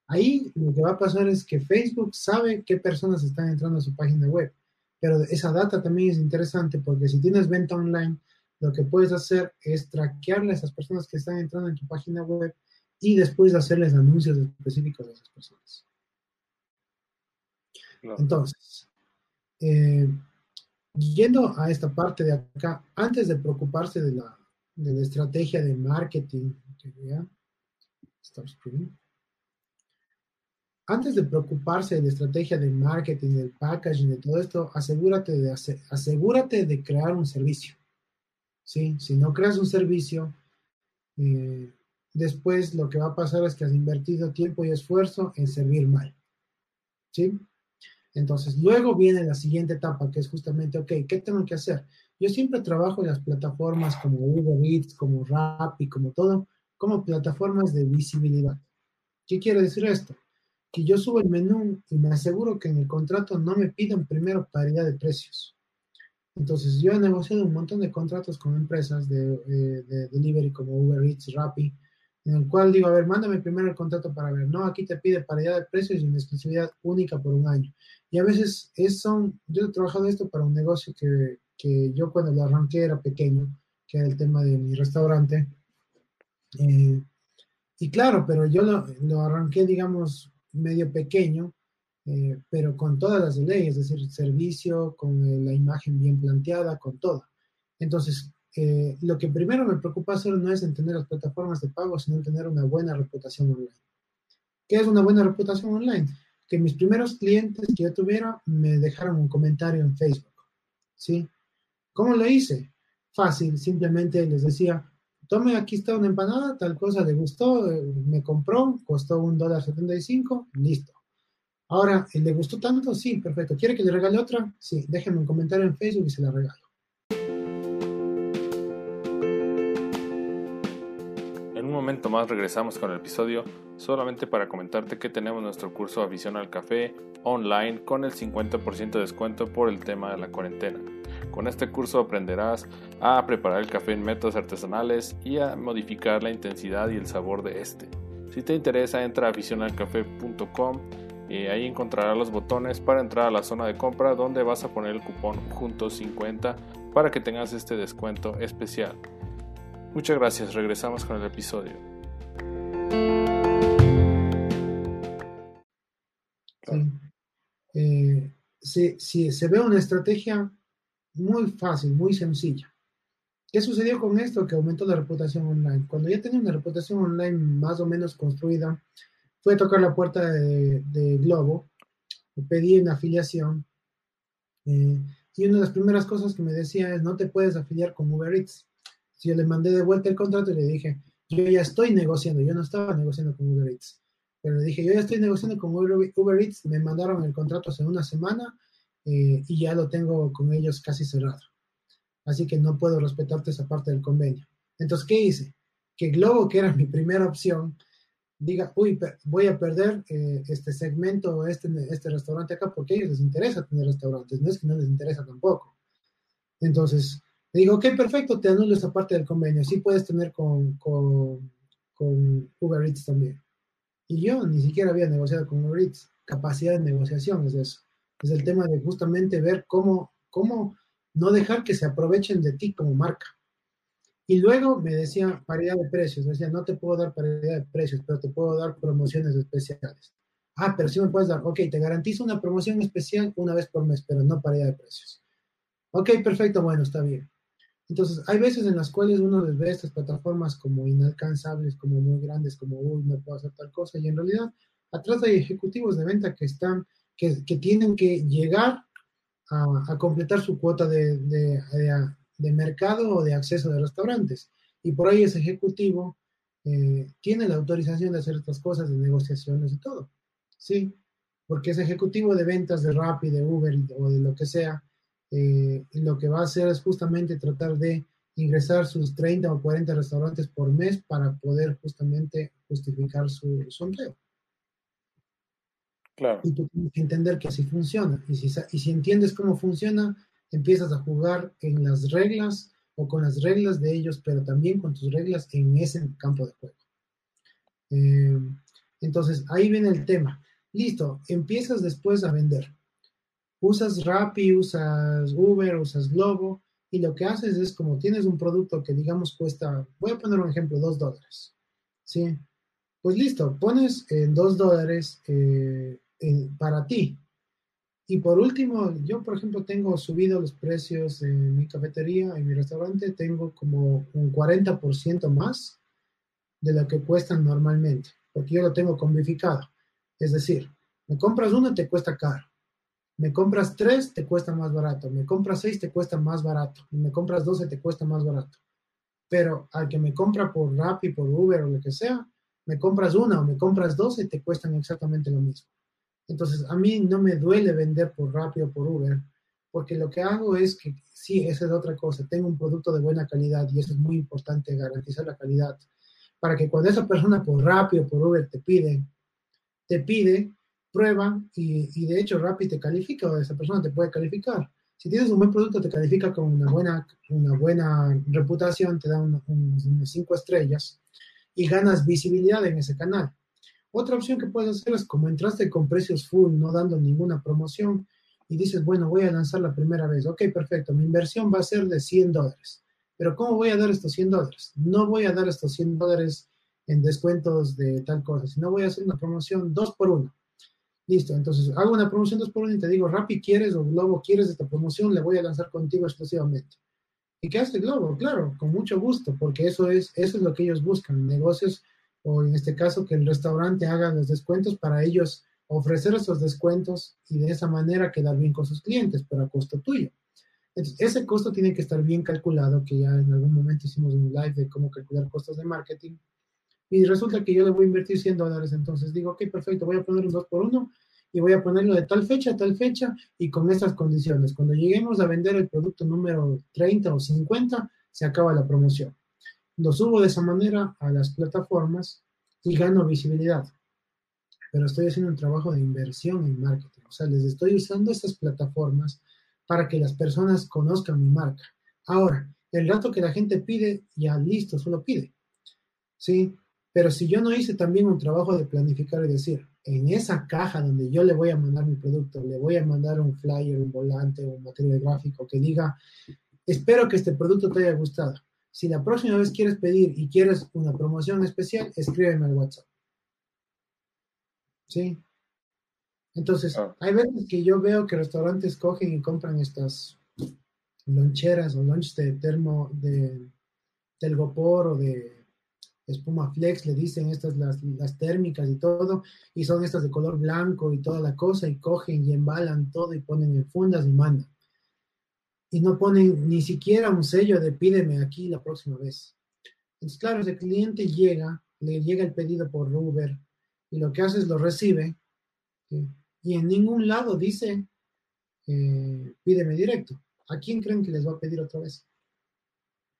Ahí lo que va a pasar es que Facebook sabe qué personas están entrando a su página web. Pero esa data también es interesante porque si tienes venta online, lo que puedes hacer es traquearle a esas personas que están entrando en tu página web y después hacerles anuncios específicos a esas personas. Entonces, eh, yendo a esta parte de acá, antes de preocuparse de la, de la estrategia de marketing, antes de preocuparse de la estrategia de marketing, del packaging, de todo esto, asegúrate de, asegúrate de crear un servicio. ¿sí? Si no creas un servicio, eh, después lo que va a pasar es que has invertido tiempo y esfuerzo en servir mal. ¿Sí? Entonces, luego viene la siguiente etapa, que es justamente, ok, ¿qué tengo que hacer? Yo siempre trabajo en las plataformas como Uber Eats, como Rappi, como todo, como plataformas de visibilidad. ¿Qué quiere decir esto? Que yo subo el menú y me aseguro que en el contrato no me pidan primero paridad de precios. Entonces, yo he negociado un montón de contratos con empresas de, eh, de delivery como Uber Eats, Rappi, en el cual digo, a ver, mándame primero el contrato para ver, no, aquí te pide paridad de precios y una exclusividad única por un año. Y a veces es, son, yo he trabajado esto para un negocio que, que yo cuando lo arranqué era pequeño, que era el tema de mi restaurante. Eh, y claro, pero yo lo, arranqué, digamos, medio pequeño, eh, pero con todas las leyes, es decir, servicio, con la imagen bien planteada, con todo. Entonces, eh, lo que primero me preocupa hacer no es entender las plataformas de pago, sino tener una buena reputación online. ¿Qué es una buena reputación online? Que mis primeros clientes que yo tuviera me dejaron un comentario en Facebook. ¿Sí? ¿Cómo lo hice? Fácil, simplemente les decía, tome, aquí está una empanada, tal cosa le gustó, eh, me compró, costó un dólar setenta y cinco, listo. Ahora, ¿le gustó tanto? Sí, perfecto. ¿Quiere que le regale otra? Sí, déjenme un comentario en Facebook y se la regalo. Momento más regresamos con el episodio solamente para comentarte que tenemos nuestro curso Afición al Café online con el 50% de descuento por el tema de la cuarentena. Con este curso aprenderás a preparar el café en métodos artesanales y a modificar la intensidad y el sabor de este. Si te interesa, entra a aficionalcafé.com y ahí encontrarás los botones para entrar a la zona de compra donde vas a poner el cupón juntos 50 para que tengas este descuento especial. Muchas gracias, regresamos con el episodio. Sí. Eh, se ve una estrategia muy fácil, muy sencilla. ¿Qué sucedió con esto? Que aumentó la reputación online. Cuando ya tenía una reputación online más o menos construida, fue a tocar la puerta de, Globo, pedí una afiliación eh, y una de las primeras cosas que me decía es no te puedes afiliar con Uber Eats. Yo le mandé de vuelta el contrato y le dije, yo ya estoy negociando, yo no estaba negociando con Uber Eats, pero le dije, yo ya estoy negociando con Uber Eats, me mandaron el contrato hace una semana eh, y ya lo tengo con ellos casi cerrado. Así que no puedo respetarte esa parte del convenio. Entonces, ¿qué hice? Que Globo, que era mi primera opción, diga, uy, voy a perder eh, este segmento, este, este restaurante acá, porque a ellos les interesa tener restaurantes, no es que no les interesa tampoco. Entonces, le digo, ok, perfecto, te anulo esa parte del convenio, sí puedes tener con, con, con Uber Eats también. Y yo ni siquiera había negociado con Uber Eats, capacidad de negociación es eso es el tema de justamente ver cómo, cómo no dejar que se aprovechen de ti como marca. Y luego me decía paridad de precios, me decía, no te puedo dar paridad de precios, pero te puedo dar promociones especiales. Ah, pero sí me puedes dar, ok, te garantizo una promoción especial una vez por mes, pero no paridad de precios. Ok, perfecto, bueno, está bien. Entonces, hay veces en las cuales uno les ve estas plataformas como inalcanzables, como muy grandes, como, uy, no puedo hacer tal cosa, y en realidad atrás hay ejecutivos de venta que están que, tienen que llegar a, completar su cuota de, mercado o de acceso de restaurantes. Y por ahí ese ejecutivo eh, tiene la autorización de hacer estas cosas, de negociaciones y todo. ¿Sí? Porque ese ejecutivo de ventas de Rappi, de Uber o de lo que sea, eh, lo que va a hacer es justamente tratar de ingresar sus 30 o 40 restaurantes por mes para poder justamente justificar su, su empleo. Y tú tienes que entender que así funciona. Y si, y si entiendes cómo funciona, empiezas a jugar en las reglas o con las reglas de ellos, pero también con tus reglas en ese campo de juego. Eh, entonces, ahí viene el tema. Listo, empiezas después a vender. Usas Rappi, usas Uber, usas Globo, y lo que haces es como tienes un producto que digamos cuesta, voy a poner un ejemplo, dos dólares. ¿Sí? Pues listo, pones en dos dólares eh, para ti. Y por último, yo por ejemplo tengo subido los precios en mi cafetería, en mi restaurante, tengo como un 40% más de lo que cuestan normalmente, porque yo lo tengo combificado. Es decir, me compras uno te cuesta caro, me compras tres te cuesta más barato, me compras seis te cuesta más barato, y me compras doce te cuesta más barato. Pero al que me compra por Rappi, por Uber o lo que sea, me compras una o me compras doce te cuestan exactamente lo mismo. Entonces, a mí no me duele vender por rápido por Uber, porque lo que hago es que, sí, esa es otra cosa, tengo un producto de buena calidad y eso es muy importante, garantizar la calidad, para que cuando esa persona por rápido por Uber te pide, te pide, prueba y, de hecho Rappi te califica o esa persona te puede calificar. Si tienes un buen producto, te califica con una buena, una buena reputación, te da cinco estrellas y ganas visibilidad en ese canal. Otra opción que puedes hacer es como entraste con precios full, no dando ninguna promoción, y dices, bueno, voy a lanzar la primera vez. Ok, perfecto, mi inversión va a ser de 100 dólares. Pero ¿cómo voy a dar estos 100 dólares? No voy a dar estos 100 dólares en descuentos de tal cosa, si no voy a hacer una promoción dos por uno. Listo, entonces hago una promoción dos por uno y te digo, Rappi, ¿quieres o Globo quieres esta promoción? Le voy a lanzar contigo exclusivamente. ¿Y qué hace Globo? Claro, con mucho gusto, porque eso es, eso es lo que ellos buscan, negocios, o en este caso que el restaurante haga los descuentos para ellos ofrecer esos descuentos y de esa manera quedar bien con sus clientes, pero a costo tuyo. Entonces, ese costo tiene que estar bien calculado, que ya en algún momento hicimos un live de cómo calcular costos de marketing. Y resulta que yo le voy a invertir 100 dólares, entonces digo, ok, perfecto, voy a poner un 2 por 1 y voy a ponerlo de tal fecha a tal fecha y con estas condiciones. Cuando lleguemos a vender el producto número 30 o 50, se acaba la promoción. Lo subo de esa manera a las plataformas y gano visibilidad pero estoy haciendo un trabajo de inversión en marketing. O sea, les estoy usando estas plataformas para que las personas conozcan mi marca. Ahora, el rato que la gente pide, ya listo, solo pide. ¿Sí? Pero si yo no hice también un trabajo de planificar y decir, en esa caja donde yo le voy a mandar mi producto, le voy a mandar un flyer, un volante, un material gráfico que diga, espero que este producto te haya gustado. Si la próxima vez quieres pedir y quieres una promoción especial, escríbeme al WhatsApp. ¿sí? Entonces, ah. hay veces que yo veo que restaurantes cogen y compran estas loncheras o lunch de termo, de telgopor o de espuma flex, le dicen estas las, las térmicas y todo, y son estas de color blanco y toda la cosa, y cogen y embalan todo y ponen en fundas y mandan. Y no ponen ni siquiera un sello de pídeme aquí la próxima vez. Entonces, claro, ese cliente llega, le llega el pedido por Uber, y lo que hace es lo recibe y en ningún lado dice eh, pídeme directo. ¿A quién creen que les va a pedir otra vez?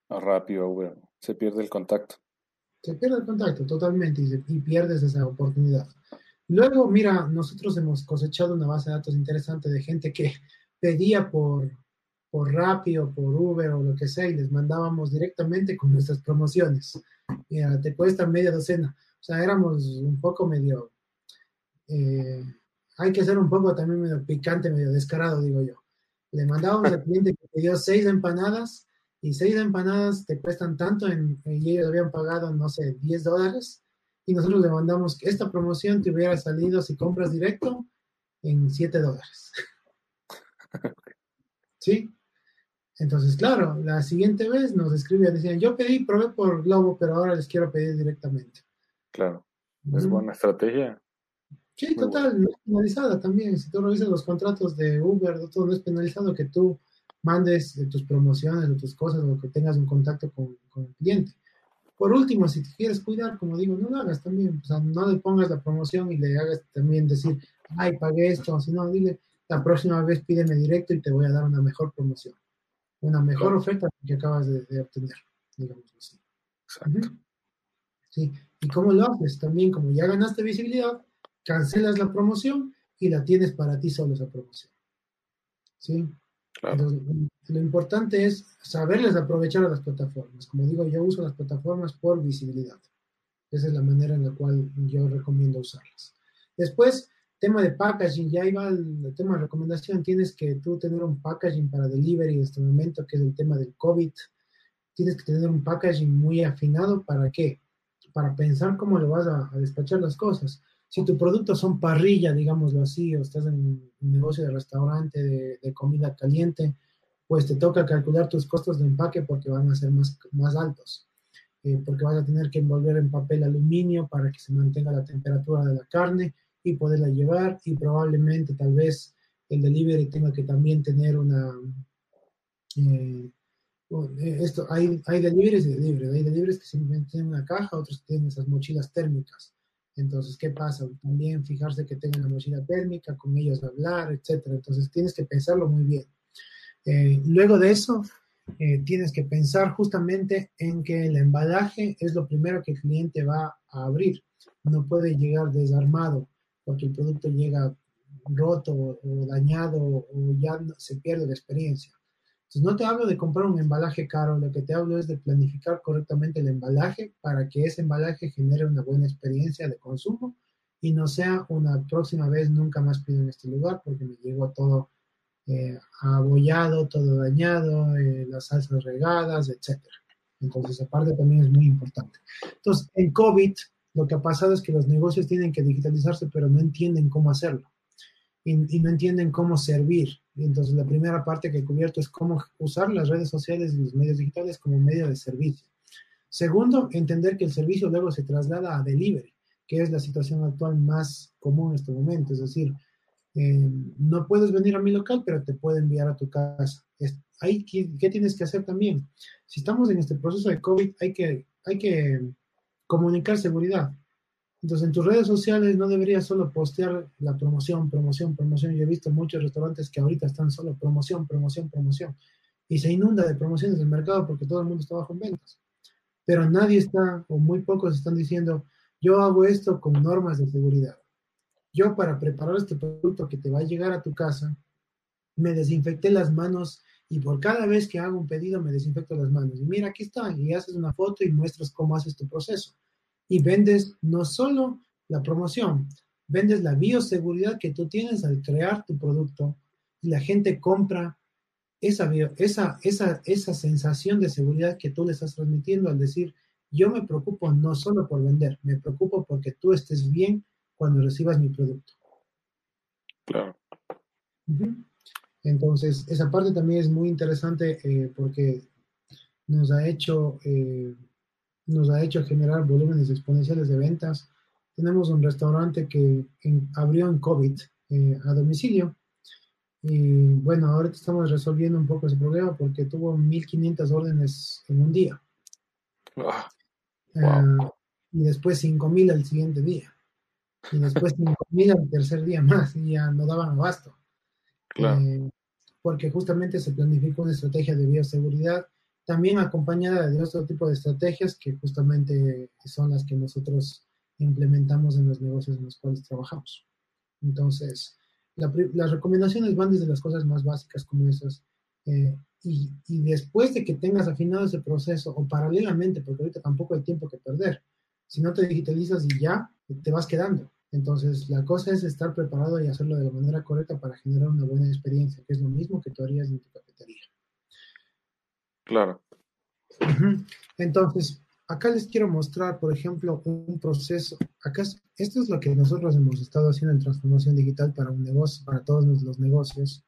A rápido, Se pierde el contacto. Se pierde el contacto totalmente y, pierdes esa oportunidad. Luego, mira, nosotros hemos cosechado una base de datos interesante de gente que pedía por, por Rappi o por Uber o lo que sea y les mandábamos directamente con nuestras promociones. Mira, te cuesta media docena. O sea, éramos un poco medio, eh, hay que ser un poco también medio picante, medio descarado, digo yo. Le mandábamos al cliente que pidió seis empanadas y seis empanadas te cuestan tanto en, y ellos habían pagado, no sé, 10 dólares y nosotros le mandamos que esta promoción te hubiera salido si compras directo en 7 dólares. [LAUGHS] ¿Sí? Entonces, claro, la siguiente vez nos escribían, decían, yo pedí, probé por Globo, pero ahora les quiero pedir directamente. Claro, es buena estrategia. Sí, total, no es penalizada también. Si tú revisas los contratos de Uber, todo no es penalizado que tú mandes tus promociones o tus cosas o que tengas un contacto con, el cliente. Por último, si te quieres cuidar, como digo, no lo hagas también. O sea, no le pongas la promoción y le hagas también decir, ay, pagué esto. Sino dile, la próxima vez pídeme directo y te voy a dar una mejor promoción. Una mejor oferta que acabas de, obtener, digamos así. Exacto. ¿sí? ¿Y cómo lo haces? También, como ya ganaste visibilidad, cancelas la promoción y la tienes para ti solo esa promoción. ¿Sí? Lo importante es saberles aprovechar a las plataformas. Como digo, yo uso las plataformas por visibilidad. Esa es la manera en la cual yo recomiendo usarlas. Después, tema de packaging, ya iba el, tema de recomendación, tienes que tú tener un packaging para delivery en este momento, que es el tema del COVID. Tienes que tener un packaging muy afinado, ¿para qué? para pensar cómo le vas a, despachar las cosas. Si tu producto son parrilla, digámoslo así, o estás en un negocio de restaurante, de, comida caliente, pues te toca calcular tus costos de empaque porque van a ser más, más altos. Eh, porque vas a tener que envolver en papel aluminio para que se mantenga la temperatura de la carne y poderla llevar y probablemente tal vez el delivery tenga que también tener una, eh, eh, esto, hay, hay deliveries y deliveries. Hay deliveries que simplemente tienen una caja, otros tienen esas mochilas térmicas. Entonces, ¿qué pasa? También fijarse que tengan la mochila térmica, con ellos hablar, etcétera. Entonces, tienes que pensarlo muy bien. Eh, luego de eso, eh, tienes que pensar justamente en que el embalaje es lo primero que el cliente va a abrir. No puede llegar desarmado porque el producto llega roto o dañado o ya se pierde la experiencia. No te hablo de comprar un embalaje caro, lo que te hablo es de planificar correctamente el embalaje para que ese embalaje genere una buena experiencia de consumo y no sea una próxima vez nunca más pido en este lugar porque me llegó todo eh, abollado, todo dañado, eh, las salsas regadas, etc. Entonces, aparte también es muy importante. Entonces, en COVID, lo que ha pasado es que los negocios tienen que digitalizarse, pero no entienden cómo hacerlo y no entienden cómo servir. Entonces, la primera parte que he cubierto es cómo usar las redes sociales y los medios digitales como medio de servicio. Segundo, entender que el servicio luego se traslada a delivery, que es la situación actual más común en este momento. Es decir, eh, no puedes venir a mi local, pero te puedo enviar a tu casa. Hay, ¿qué, ¿qué, tienes que hacer también? Si estamos en este proceso de COVID, hay que, hay que comunicar seguridad. Entonces, en tus redes sociales no deberías solo postear la promoción, promoción, promoción. Yo he visto muchos restaurantes que ahorita están solo promoción, promoción, promoción. Y se inunda de promociones del mercado porque todo el mundo está bajo en ventas. Pero nadie está, o muy pocos están diciendo, yo hago esto con normas de seguridad. Yo para preparar este producto que te va a llegar a tu casa, me desinfecté las manos y por cada vez que hago un pedido me desinfecto las manos. Y mira, aquí está, y haces una foto y muestras cómo haces tu proceso. Y vendes no solo la promoción, vendes la bioseguridad que tú tienes al crear tu producto y la gente compra esa, esa, esa, esa sensación de seguridad que tú le estás transmitiendo al decir, yo me preocupo no solo por vender, me preocupo porque tú estés bien cuando recibas mi producto. Claro. Entonces, esa parte también es muy interesante eh, porque nos ha hecho eh, nos ha hecho generar volúmenes exponenciales de ventas. Tenemos un restaurante que en, abrió en COVID eh, a domicilio y bueno, ahorita estamos resolviendo un poco ese problema porque tuvo 1.500 órdenes en un día. Ah, Uh, y después 5.000 al siguiente día. Y después 5.000 al tercer día más y ya no daban abasto. claro. Eh, porque justamente se planificó una estrategia de bioseguridad, también acompañada de otro tipo de estrategias que justamente son las que nosotros implementamos en los negocios en los cuales trabajamos. Entonces, la, las recomendaciones van desde las cosas más básicas como esas. Eh, y, y, después de que tengas afinado ese proceso, o paralelamente, porque ahorita tampoco hay tiempo que perder, si no te digitalizas y ya, te vas quedando. Entonces, la cosa es estar preparado y hacerlo de la manera correcta para generar una buena experiencia, que es lo mismo que tú harías en tu cafetería. Claro. Entonces, acá les quiero mostrar, por ejemplo, un proceso. Acá, esto es lo que nosotros hemos estado haciendo en transformación digital para un negocio, para todos los negocios.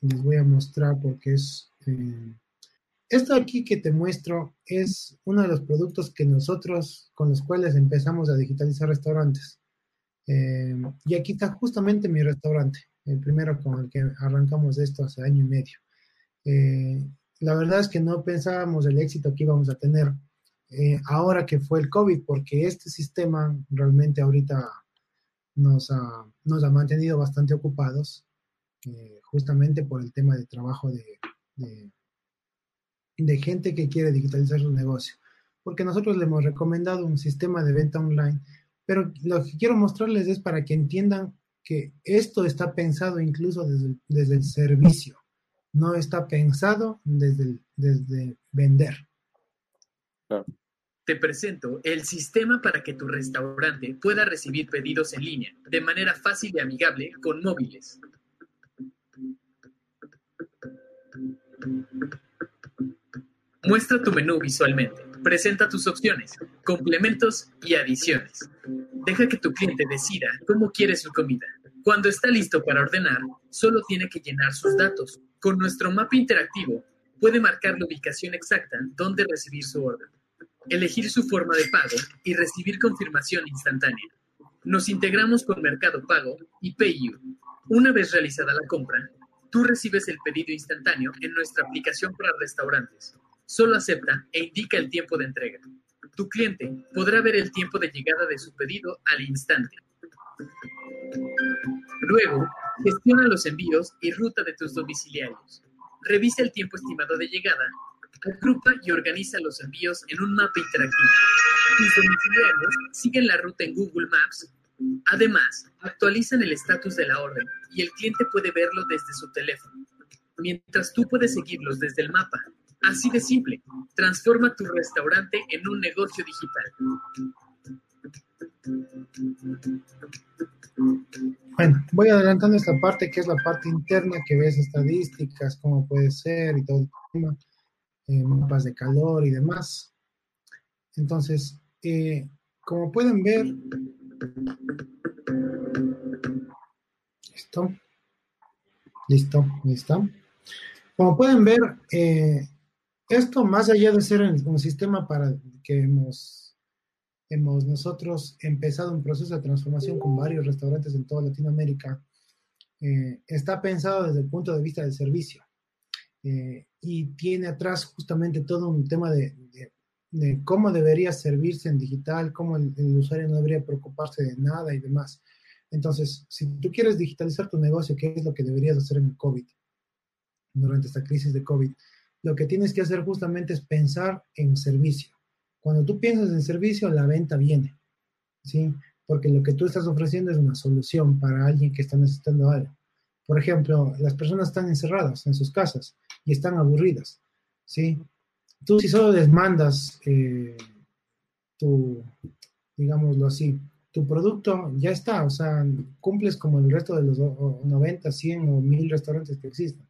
Les voy a mostrar porque es... Eh, esto aquí que te muestro es uno de los productos que nosotros, con los cuales empezamos a digitalizar restaurantes. Eh, y aquí está justamente mi restaurante, el primero con el que arrancamos esto hace año y medio. Eh, la verdad es que no pensábamos el éxito que íbamos a tener eh, ahora que fue el COVID, porque este sistema realmente ahorita nos ha, nos ha mantenido bastante ocupados, eh, justamente por el tema de trabajo de, de, de gente que quiere digitalizar su negocio. Porque nosotros le hemos recomendado un sistema de venta online pero lo que quiero mostrarles es para que entiendan que esto está pensado incluso desde, desde el servicio, no está pensado desde, el, desde vender. Claro. Te presento el sistema para que tu restaurante pueda recibir pedidos en línea de manera fácil y amigable con móviles. Muestra tu menú visualmente. Presenta tus opciones, complementos y adiciones. Deja que tu cliente decida cómo quiere su comida. Cuando está listo para ordenar, solo tiene que llenar sus datos. Con nuestro mapa interactivo, puede marcar la ubicación exacta donde recibir su orden, elegir su forma de pago y recibir confirmación instantánea. Nos integramos con Mercado Pago y PayU. Una vez realizada la compra, tú recibes el pedido instantáneo en nuestra aplicación para restaurantes. Solo acepta e indica el tiempo de entrega. Tu cliente podrá ver el tiempo de llegada de su pedido al instante. Luego, gestiona los envíos y ruta de tus domiciliarios. Revisa el tiempo estimado de llegada, agrupa y organiza los envíos en un mapa interactivo. Tus domiciliarios siguen la ruta en Google Maps. Además, actualizan el estatus de la orden y el cliente puede verlo desde su teléfono, mientras tú puedes seguirlos desde el mapa. Así de simple, transforma tu restaurante en un negocio digital. Bueno, voy adelantando esta parte que es la parte interna que ves estadísticas, cómo puede ser y todo el tema. eh, mapas de calor y demás. Entonces, eh, como pueden ver, listo, listo, listo. Como pueden ver, eh, esto más allá de ser un sistema para que hemos, hemos nosotros empezado un proceso de transformación con varios restaurantes en toda Latinoamérica, eh, está pensado desde el punto de vista del servicio eh, y tiene atrás justamente todo un tema de, cómo debería servirse en digital, cómo el, usuario no debería preocuparse de nada y demás. Entonces, si tú quieres digitalizar tu negocio, ¿qué es lo que deberías hacer en el COVID? Durante esta crisis de COVID, lo que tienes que hacer justamente es pensar en servicio. Cuando tú piensas en servicio, la venta viene, ¿sí? porque lo que tú estás ofreciendo es una solución para alguien que está necesitando algo. Por ejemplo, las personas están encerradas en sus casas y están aburridas, ¿sí? Tú si solo les mandas eh, tu, digámoslo así, tu producto ya está, o sea, cumples como el resto de los 90, 100 o 1000 restaurantes que existen.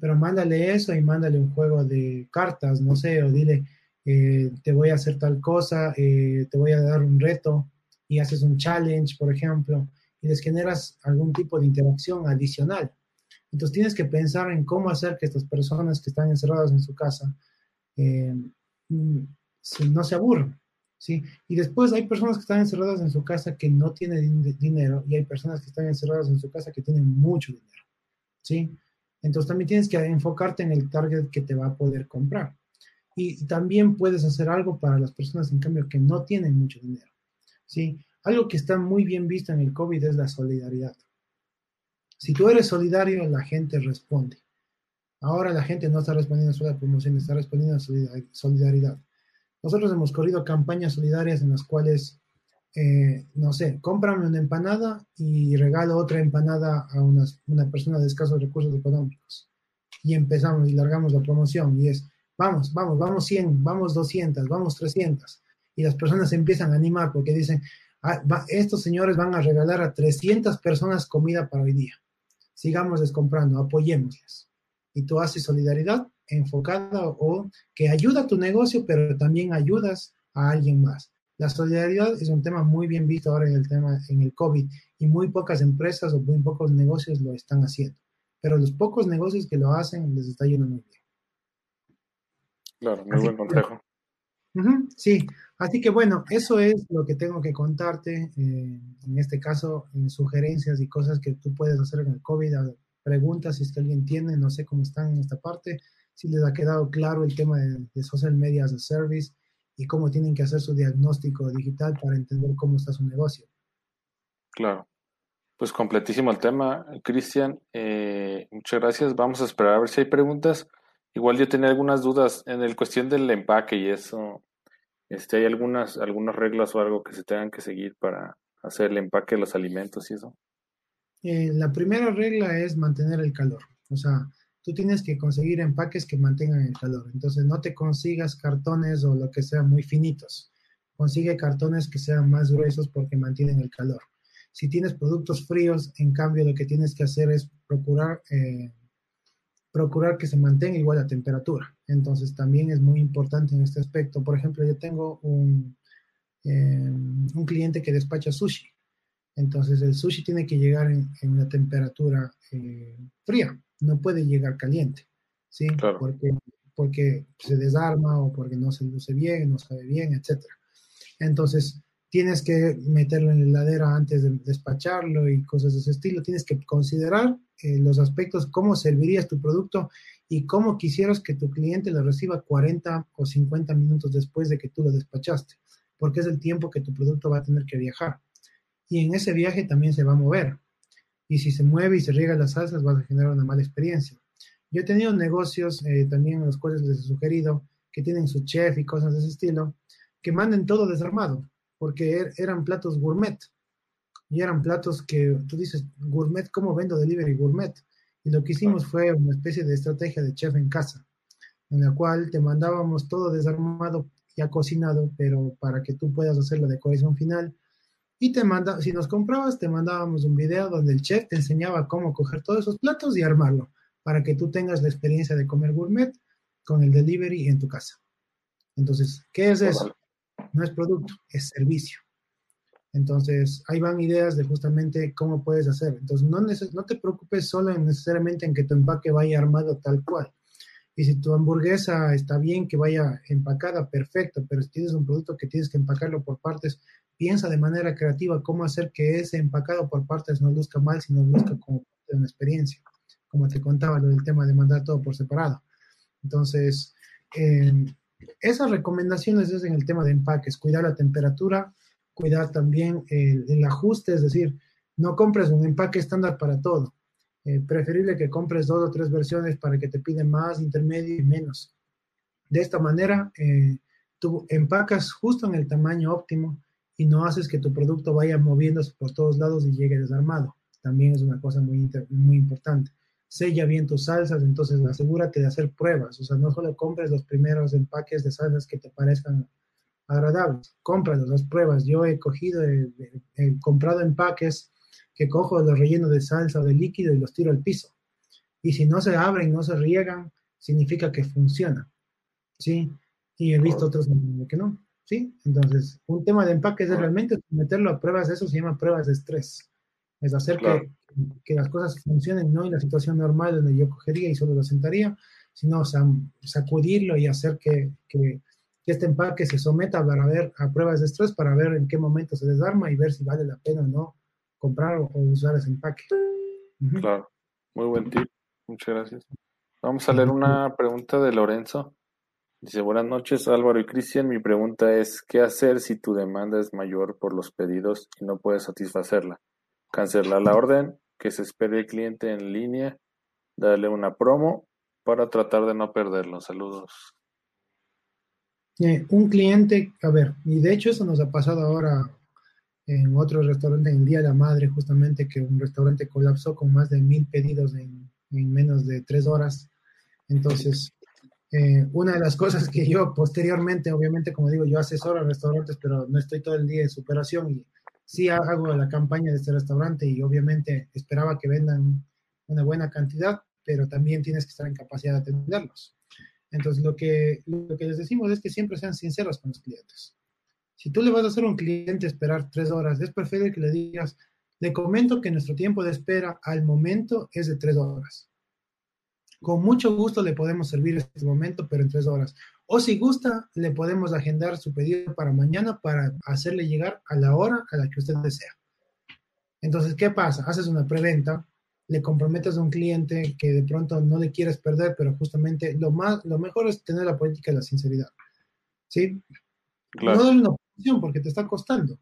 Pero mándale eso y mándale un juego de cartas, no sé, o dile, eh, te voy a hacer tal cosa, eh, te voy a dar un reto, y haces un challenge, por ejemplo, y les generas algún tipo de interacción adicional. Entonces tienes que pensar en cómo hacer que estas personas que están encerradas en su casa eh, no se aburran. ¿sí? Y después hay personas que están encerradas en su casa que no tienen dinero y hay personas que están encerradas en su casa que tienen mucho dinero. ¿sí? Entonces también tienes que enfocarte en el target que te va a poder comprar. Y también puedes hacer algo para las personas, en cambio, que no tienen mucho dinero. ¿sí? Algo que está muy bien visto en el COVID es la solidaridad. Si tú eres solidario, la gente responde. Ahora la gente no está respondiendo solo a promoción, está respondiendo a solidaridad. Nosotros hemos corrido campañas solidarias en las cuales, eh, no sé, cómprame una empanada y regalo otra empanada a una, una persona de escasos recursos económicos. Y empezamos y largamos la promoción y es, vamos, vamos, vamos 100, vamos 200, vamos 300 y las personas empiezan a animar porque dicen, ah, estos señores van a regalar a 300 personas comida para hoy día. Sigamos comprando, apoyémosles. Y tú haces solidaridad enfocada o que ayuda a tu negocio, pero también ayudas a alguien más. La solidaridad es un tema muy bien visto ahora en el tema en el COVID y muy pocas empresas o muy pocos negocios lo están haciendo. Pero los pocos negocios que lo hacen les está yendo muy bien. Claro, muy buen consejo. sí, así que bueno, eso es lo que tengo que contarte. Eh, en este caso, en sugerencias y cosas que tú puedes hacer en el COVID, preguntas si es que alguien tiene, no sé cómo están en esta parte, si les ha quedado claro el tema de, social media as a service y cómo tienen que hacer su diagnóstico digital para entender cómo está su negocio. Claro. Pues completísimo el tema, Cristian. Eh, muchas gracias. Vamos a esperar a ver si hay preguntas. Igual yo tenía algunas dudas en el cuestión del empaque y eso. Este, ¿Hay algunas, algunas reglas o algo que se tengan que seguir para hacer el empaque de los alimentos y eso? Eh, la primera regla es mantener el calor. O sea, tú tienes que conseguir empaques que mantengan el calor. Entonces, no te consigas cartones o lo que sea muy finitos. Consigue cartones que sean más gruesos porque mantienen el calor. Si tienes productos fríos, en cambio, lo que tienes que hacer es procurar eh, procurar que se mantenga igual la temperatura. Entonces también es muy importante en este aspecto. Por ejemplo, yo tengo un, eh, un cliente que despacha sushi. Entonces el sushi tiene que llegar en, una temperatura eh, fría, no puede llegar caliente, ¿sí? Porque, porque se desarma o porque no se luce bien, no sabe bien, etc. Entonces tienes que meterlo en la heladera antes de despacharlo y cosas de ese estilo. Tienes que considerar eh, los aspectos, cómo servirías tu producto y cómo quisieras que tu cliente lo reciba 40 o 50 minutos después de que tú lo despachaste, porque es el tiempo que tu producto va a tener que viajar. Y en ese viaje también se va a mover. Y si se mueve y se riega las salsas, vas a generar una mala experiencia. Yo he tenido negocios eh, también en los cuales les he sugerido que tienen su chef y cosas de ese estilo, que manden todo desarmado, porque er, eran platos gourmet y eran platos que tú dices, gourmet, ¿cómo vendo delivery gourmet? Y lo que hicimos fue una especie de estrategia de chef en casa, en la cual te mandábamos todo desarmado, ya cocinado, pero para que tú puedas hacer la decoración final. Y te manda, si nos comprabas, te mandábamos un video donde el chef te enseñaba cómo coger todos esos platos y armarlo, para que tú tengas la experiencia de comer gourmet con el delivery en tu casa. Entonces, ¿qué es eso? No es producto, es servicio. Entonces, ahí van ideas de justamente cómo puedes hacer. Entonces, no, no te preocupes solo necesariamente en que tu empaque vaya armado tal cual. Y si tu hamburguesa está bien que vaya empacada, perfecto, pero si tienes un producto que tienes que empacarlo por partes, piensa de manera creativa cómo hacer que ese empacado por partes no luzca mal, sino luzca como una experiencia. Como te contaba, lo del tema de mandar todo por separado. Entonces, eh, esas recomendaciones es en el tema de empaques, cuidar la temperatura, cuidar también el, ajuste, es decir, no compres un empaque estándar para todo. Eh, preferible que compres dos o tres versiones para que te piden más, intermedio y menos. De esta manera, eh, tú empacas justo en el tamaño óptimo y no haces que tu producto vaya moviéndose por todos lados y llegue desarmado. También es una cosa muy, muy importante. Sella bien tus salsas, entonces asegúrate de hacer pruebas. O sea, no solo compres los primeros empaques de salsas que te parezcan agradables. Cómpralos, las pruebas. Yo he cogido, he, comprado empaques que cojo los rellenos de salsa o de líquido y los tiro al piso. Y si no se abren, no se riegan, significa que funciona. ¿Sí? Y he visto otros que no. ¿Sí? Entonces, un tema de empaques es realmente meterlo a pruebas, eso se llama pruebas de estrés. Es hacer que, que, las cosas funcionen, no en la situación normal donde yo cogería y solo lo sentaría, sino sacudirlo y hacer que, que que este empaque se someta para ver a pruebas de estrés para ver en qué momento se desarma y ver si vale la pena o no comprar o, usar ese empaque. Claro, muy buen tip, muchas gracias. Vamos a leer una pregunta de Lorenzo. Dice, buenas noches Álvaro y Cristian, mi pregunta es, ¿qué hacer si tu demanda es mayor por los pedidos y no puedes satisfacerla? ¿Cancelar la orden? ¿Que se espere el cliente en línea? ¿Darle una promo? Para tratar de no perderlo. Saludos. Eh, un cliente, a ver, y de hecho eso nos ha pasado ahora en otro restaurante en Día de la Madre, justamente que un restaurante colapsó con más de mil pedidos en, menos de tres horas. Entonces, eh, una de las cosas que yo posteriormente, obviamente, como digo, yo asesoro a restaurantes, pero no estoy todo el día en su operación y sí hago la campaña de este restaurante y obviamente esperaba que vendan una buena cantidad, pero también tienes que estar en capacidad de atenderlos. Entonces, lo que, lo que les decimos es que siempre sean sinceros con los clientes. Si tú le vas a hacer a un cliente esperar tres horas, es perfecto que le digas, le comento que nuestro tiempo de espera al momento es de tres horas. Con mucho gusto le podemos servir este momento, pero en tres horas. O si gusta, le podemos agendar su pedido para mañana para hacerle llegar a la hora a la que usted desea. Entonces, ¿qué pasa? Haces una preventa, le comprometes a un cliente que de pronto no le quieres perder, pero justamente lo más, lo mejor es tener la política de la sinceridad. ¿Sí? No darle una posición porque te está costando.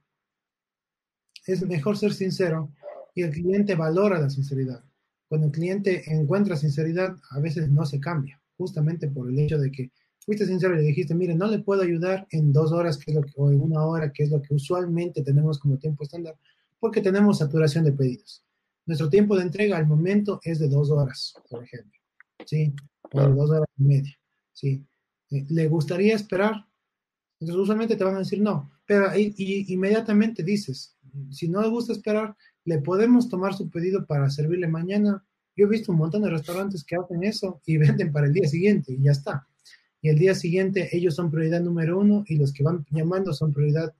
Es mejor ser sincero y el cliente valora la sinceridad. Cuando el cliente encuentra sinceridad, a veces no se cambia, justamente por el hecho de que fuiste sincero y le dijiste, mire, no le puedo ayudar en dos horas, que es lo que, o en una hora, que es lo que usualmente tenemos como tiempo estándar, porque tenemos saturación de pedidos. Nuestro tiempo de entrega al momento es de dos horas, por ejemplo, ¿sí? O de dos horas y media, ¿sí? Eh, ¿Le gustaría esperar? Entonces, usualmente te van a decir no, pero y, inmediatamente dices, si no le gusta esperar, le podemos tomar su pedido para servirle mañana. Yo he visto un montón de restaurantes que hacen eso y [LAUGHS] venden para el día siguiente y ya está. Y el día siguiente ellos son prioridad número uno y los que van llamando son prioridad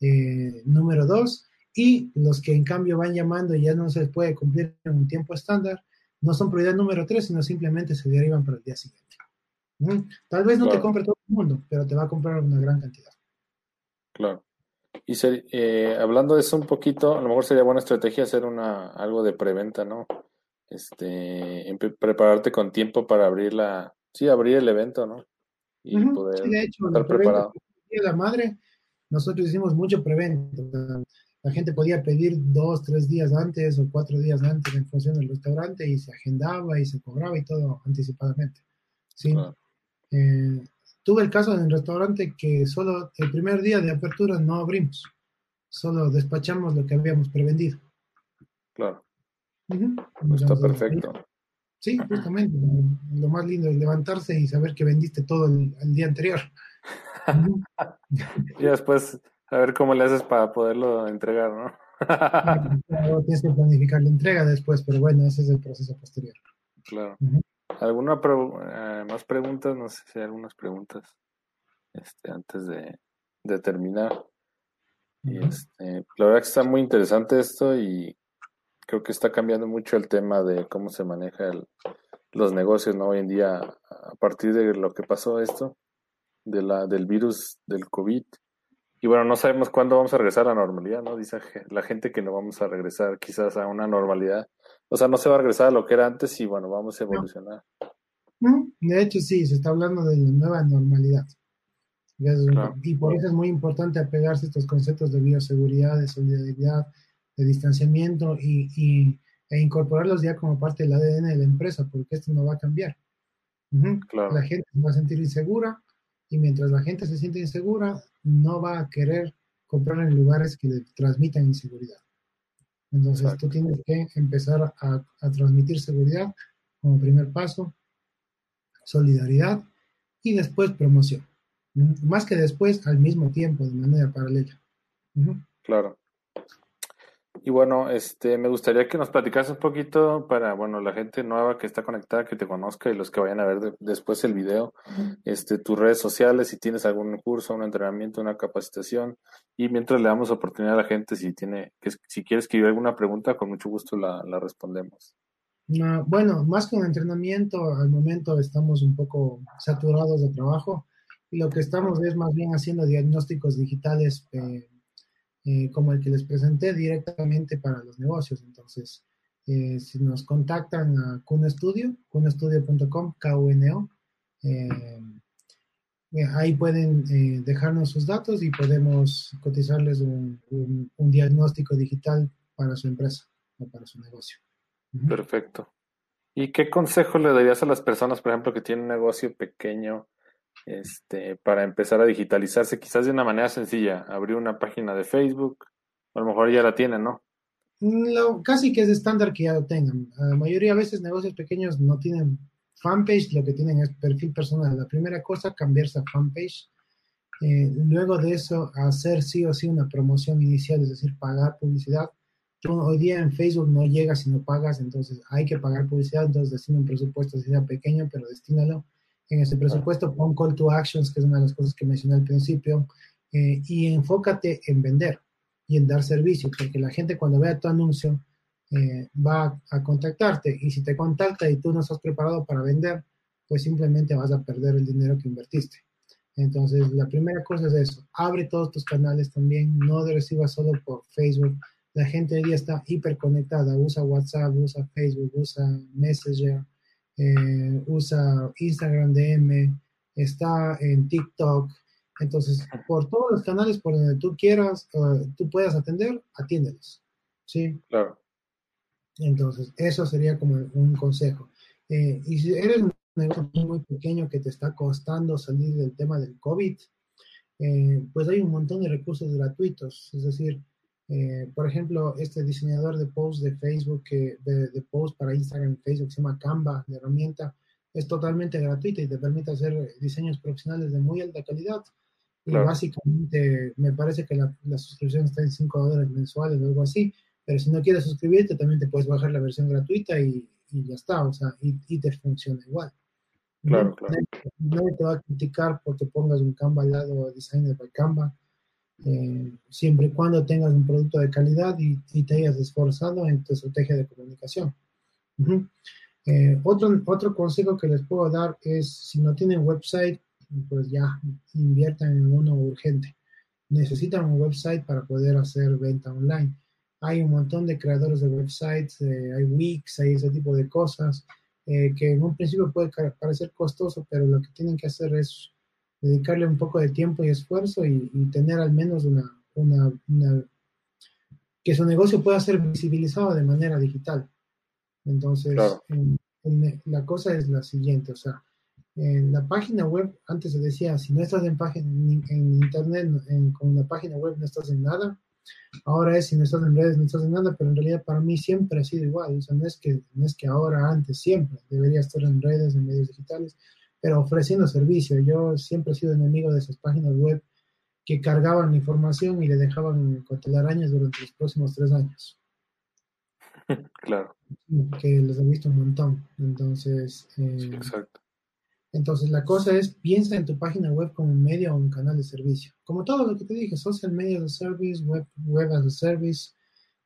eh, número dos y los que en cambio van llamando y ya no se puede cumplir en un tiempo estándar, no son prioridad número tres, sino simplemente se derivan para el día siguiente. Tal vez no te compre todo el mundo, pero te va a comprar una gran cantidad. Claro. Y eh, hablando de eso un poquito, a lo mejor sería buena estrategia hacer una algo de preventa, ¿no? Este, prepararte con tiempo para abrir la, sí, abrir el evento, ¿no? Y poder de hecho, estar preparado. La madre, nosotros hicimos mucho preventa la gente podía pedir dos, tres días antes o cuatro días antes en función del restaurante y se agendaba y se cobraba y todo anticipadamente. ¿sí? Eh, tuve el caso en el restaurante que solo el primer día de apertura no abrimos, solo despachamos lo que habíamos prevendido. Claro. Está perfecto. Sí, justamente. Lo más lindo es levantarse y saber que vendiste todo el, el día anterior. [LAUGHS] y después a ver cómo le haces para poderlo entregar, ¿no? [LAUGHS] tienes que planificar la entrega después, pero bueno, ese es el proceso posterior. Claro. ¿Alguna eh, más preguntas? No sé si hay algunas preguntas este, antes de, terminar. Y este, la verdad que está muy interesante esto y creo que está cambiando mucho el tema de cómo se maneja los negocios ¿no? hoy en día a partir de lo que pasó esto, de la, del virus del COVID. Y bueno, no sabemos cuándo vamos a regresar a la normalidad, ¿no? Dice la gente que no vamos a regresar quizás a una normalidad. O sea, no se va a regresar a lo que era antes y bueno, vamos a evolucionar. De hecho, sí, se está hablando de la nueva normalidad. Y por eso es muy importante apegarse a estos conceptos de bioseguridad, de solidaridad, de distanciamiento y, e incorporarlos ya como parte del ADN de la empresa, porque esto no va a cambiar. La gente va a sentir insegura y mientras la gente se siente insegura, no va a querer comprar en lugares que le transmitan inseguridad. Entonces tú tienes que empezar a, a transmitir seguridad como primer paso, solidaridad y después promoción. Más que después, al mismo tiempo, de manera paralela. Claro. Y bueno, este, me gustaría que nos platicas un poquito para, bueno, la gente nueva que está conectada, que te conozca y los que vayan a ver después el video, este, tus redes sociales, si tienes algún curso, un entrenamiento, una capacitación. Y mientras le damos oportunidad a la gente, si tiene, que, si quiere escribir alguna pregunta, con mucho gusto la, la respondemos. bueno, más que un entrenamiento, al momento estamos un poco saturados de trabajo y lo que estamos es más bien haciendo diagnósticos digitales. Eh, eh, como el que les presenté directamente para los negocios. Entonces, eh, si nos contactan a Cunestudio, cunestudio.com, K-U-N-O, eh, ahí pueden dejarnos sus datos y podemos cotizarles un, diagnóstico digital para su empresa o para su negocio. Perfecto. ¿Y qué consejo le darías a las personas, por ejemplo, que tienen un negocio pequeño este, para empezar a digitalizarse quizás de una manera sencilla, abrir una página de Facebook, a lo mejor ya la tienen, ¿no? Lo, casi que es estándar que ya lo tengan. La mayoría de veces negocios pequeños no tienen fanpage, lo que tienen es perfil personal. La primera cosa, cambiarse a fanpage. Eh, luego de eso, hacer sí o sí una promoción inicial, es decir, pagar publicidad. hoy día en Facebook no llegas si no pagas, entonces hay que pagar publicidad, entonces destina un presupuesto, si sea pequeño, pero destínalo en ese presupuesto, pon call to actions, que es una de las cosas que mencioné al principio, eh, y enfócate en vender y en dar servicio, porque la gente cuando vea tu anuncio eh, va a contactarte y si te contacta y tú no estás preparado para vender, pues simplemente vas a perder el dinero que invertiste. Entonces, la primera cosa es eso, abre todos tus canales también, no recibas solo por Facebook. La gente hoy día está hiperconectada, usa WhatsApp, usa Facebook, usa Messenger, eh, usa Instagram DM, está en TikTok. Entonces, por todos los canales por donde tú quieras, uh, tú puedas atender, atiéndelos. ¿Sí? Claro. Entonces, eso sería como un consejo. Eh, y si eres un negocio muy pequeño que te está costando salir del tema del COVID, eh, pues hay un montón de recursos gratuitos. Es decir, eh, por ejemplo, este diseñador de posts de Facebook, de, de posts para Instagram y Facebook, se llama Canva, la herramienta, es totalmente gratuita y te permite hacer diseños profesionales de muy alta calidad. Y básicamente me parece que la, suscripción está en 5 dólares mensuales o algo así, pero si no quieres suscribirte también te puedes bajar la versión gratuita y, y ya está, o sea, y, y te funciona igual. Claro, claro. Nadie, te va a criticar porque pongas un Canva al lado, Designer by Canva eh, siempre y cuando tengas un producto de calidad y, te hayas esforzado en tu estrategia de comunicación. Eh, otro, otro consejo que les puedo dar es, si no tienen website, pues ya inviertan en uno urgente. Necesitan un website para poder hacer venta online. Hay un montón de creadores de websites, eh, hay Wix, hay ese tipo de cosas, que en un principio puede parecer costoso, pero lo que tienen que hacer es dedicarle un poco de tiempo y esfuerzo y, tener al menos una, una, que su negocio pueda ser visibilizado de manera digital. Entonces, la cosa es la siguiente, o sea, en la página web, antes se decía, si no estás en, página, en, internet, con una página web no estás en nada, ahora es, si no estás en redes no estás en nada, pero en realidad para mí siempre ha sido igual, o sea, no es que, no es que ahora, antes, siempre debería estar en redes, en medios digitales, pero ofreciendo servicio. Yo siempre he sido enemigo de esas páginas web que cargaban información y le dejaban con telarañas durante los próximos tres años. [LAUGHS] claro. Que los he visto un montón. Entonces, eh, exacto. Entonces, la cosa es, piensa en tu página web como un medio o un canal de servicio. Como todo lo que te dije, social media as a service, web, web as a service,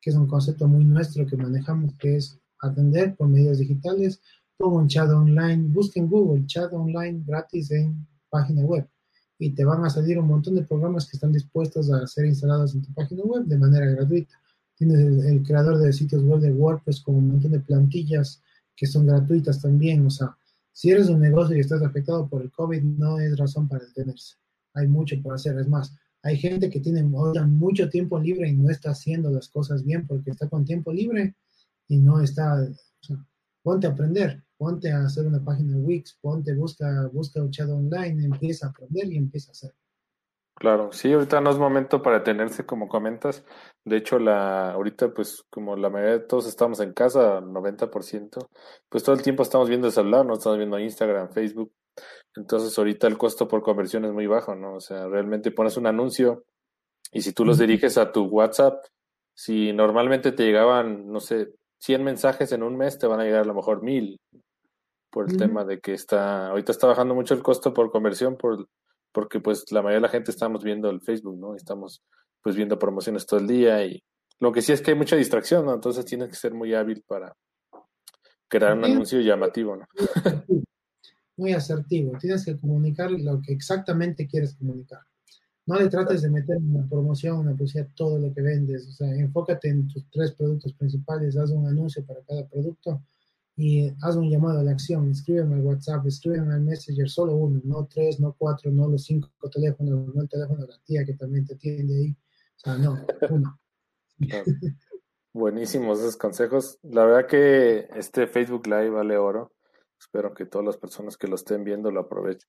que es un concepto muy nuestro que manejamos, que es atender por medios digitales, como chat online, busquen Google, chat online gratis en página web y te van a salir un montón de programas que están dispuestos a ser instalados en tu página web de manera gratuita. Tienes el, creador de sitios web de WordPress con un montón de plantillas que son gratuitas también. O sea, si eres un negocio y estás afectado por el COVID, no es razón para detenerse. Hay mucho por hacer. Es más, hay gente que tiene mucho tiempo libre y no está haciendo las cosas bien porque está con tiempo libre y no está, ponte a aprender ponte a hacer una página Wix, ponte, busca, busca un chat online, empieza a aprender y empieza a hacer. Claro, sí, ahorita no es momento para detenerse, como comentas. De hecho, la, ahorita, pues, como la mayoría de todos estamos en casa, 90%, pues todo el tiempo estamos viendo el celular, no estamos viendo Instagram, Facebook. Entonces, ahorita el costo por conversión es muy bajo, ¿no? O sea, realmente pones un anuncio y si tú los diriges a tu WhatsApp, si normalmente te llegaban, no sé, 100 mensajes en un mes, te van a llegar a lo mejor 1000 por el tema de que está, ahorita está bajando mucho el costo por conversión, por, porque pues la mayoría de la gente estamos viendo el Facebook, ¿no? Estamos pues viendo promociones todo el día y lo que sí es que hay mucha distracción, ¿no? Entonces tienes que ser muy hábil para crear un anuncio llamativo, ¿no? Muy asertivo, tienes que comunicar lo que exactamente quieres comunicar. No le trates de meter una promoción, una publicidad, todo lo que vendes, o sea, enfócate en tus tres productos principales, haz un anuncio para cada producto y haz un llamado a la acción, escríbeme al WhatsApp, escríbeme al Messenger, solo uno, no tres, no cuatro, no los cinco teléfonos, no el teléfono de la tía que también te atiende ahí. O sea, no, uno. Buenísimos esos consejos. La verdad que este Facebook Live vale oro. Espero que todas las personas que lo estén viendo lo aprovechen.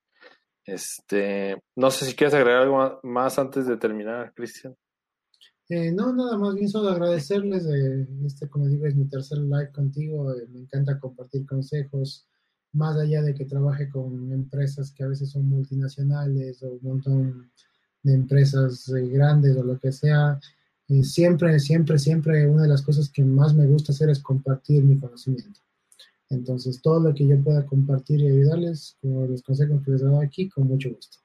Este, no sé si quieres agregar algo más antes de terminar, Cristian. Eh, no, nada más bien solo agradecerles. Eh, este, como digo, es mi tercer live contigo. Eh, me encanta compartir consejos, más allá de que trabaje con empresas que a veces son multinacionales o un montón de empresas grandes o lo que sea. siempre, siempre, siempre una de las cosas que más me gusta hacer es compartir mi conocimiento. Entonces, todo lo que yo pueda compartir y ayudarles, como los consejos que les he dado aquí, con mucho gusto.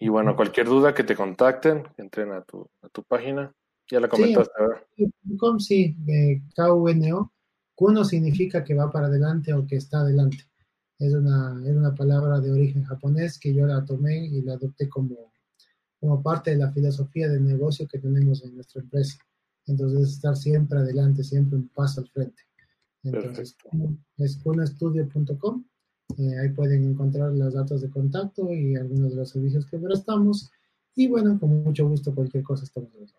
Y bueno, cualquier duda que te contacten, entren a tu, a tu página. Ya la comentaste, sí, Sí, eh, K-U-N-O. Kuno significa que va para adelante o que está adelante. Es una, es una palabra de origen japonés que yo la tomé y la adopté como, como parte de la filosofía de negocio que tenemos en nuestra empresa. Entonces, estar siempre adelante, siempre un paso al frente. Entonces, es kunoestudio.com eh, ahí pueden encontrar los datos de contacto y algunos de los servicios que prestamos. Y bueno, con mucho gusto, cualquier cosa estamos a los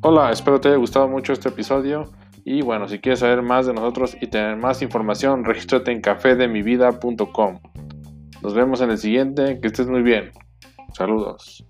Hola, espero te haya gustado mucho este episodio. Y bueno, si quieres saber más de nosotros y tener más información, [LAUGHS] regístrate en cafedemivida.com. Nos vemos en el siguiente, que estés muy bien. Saludos.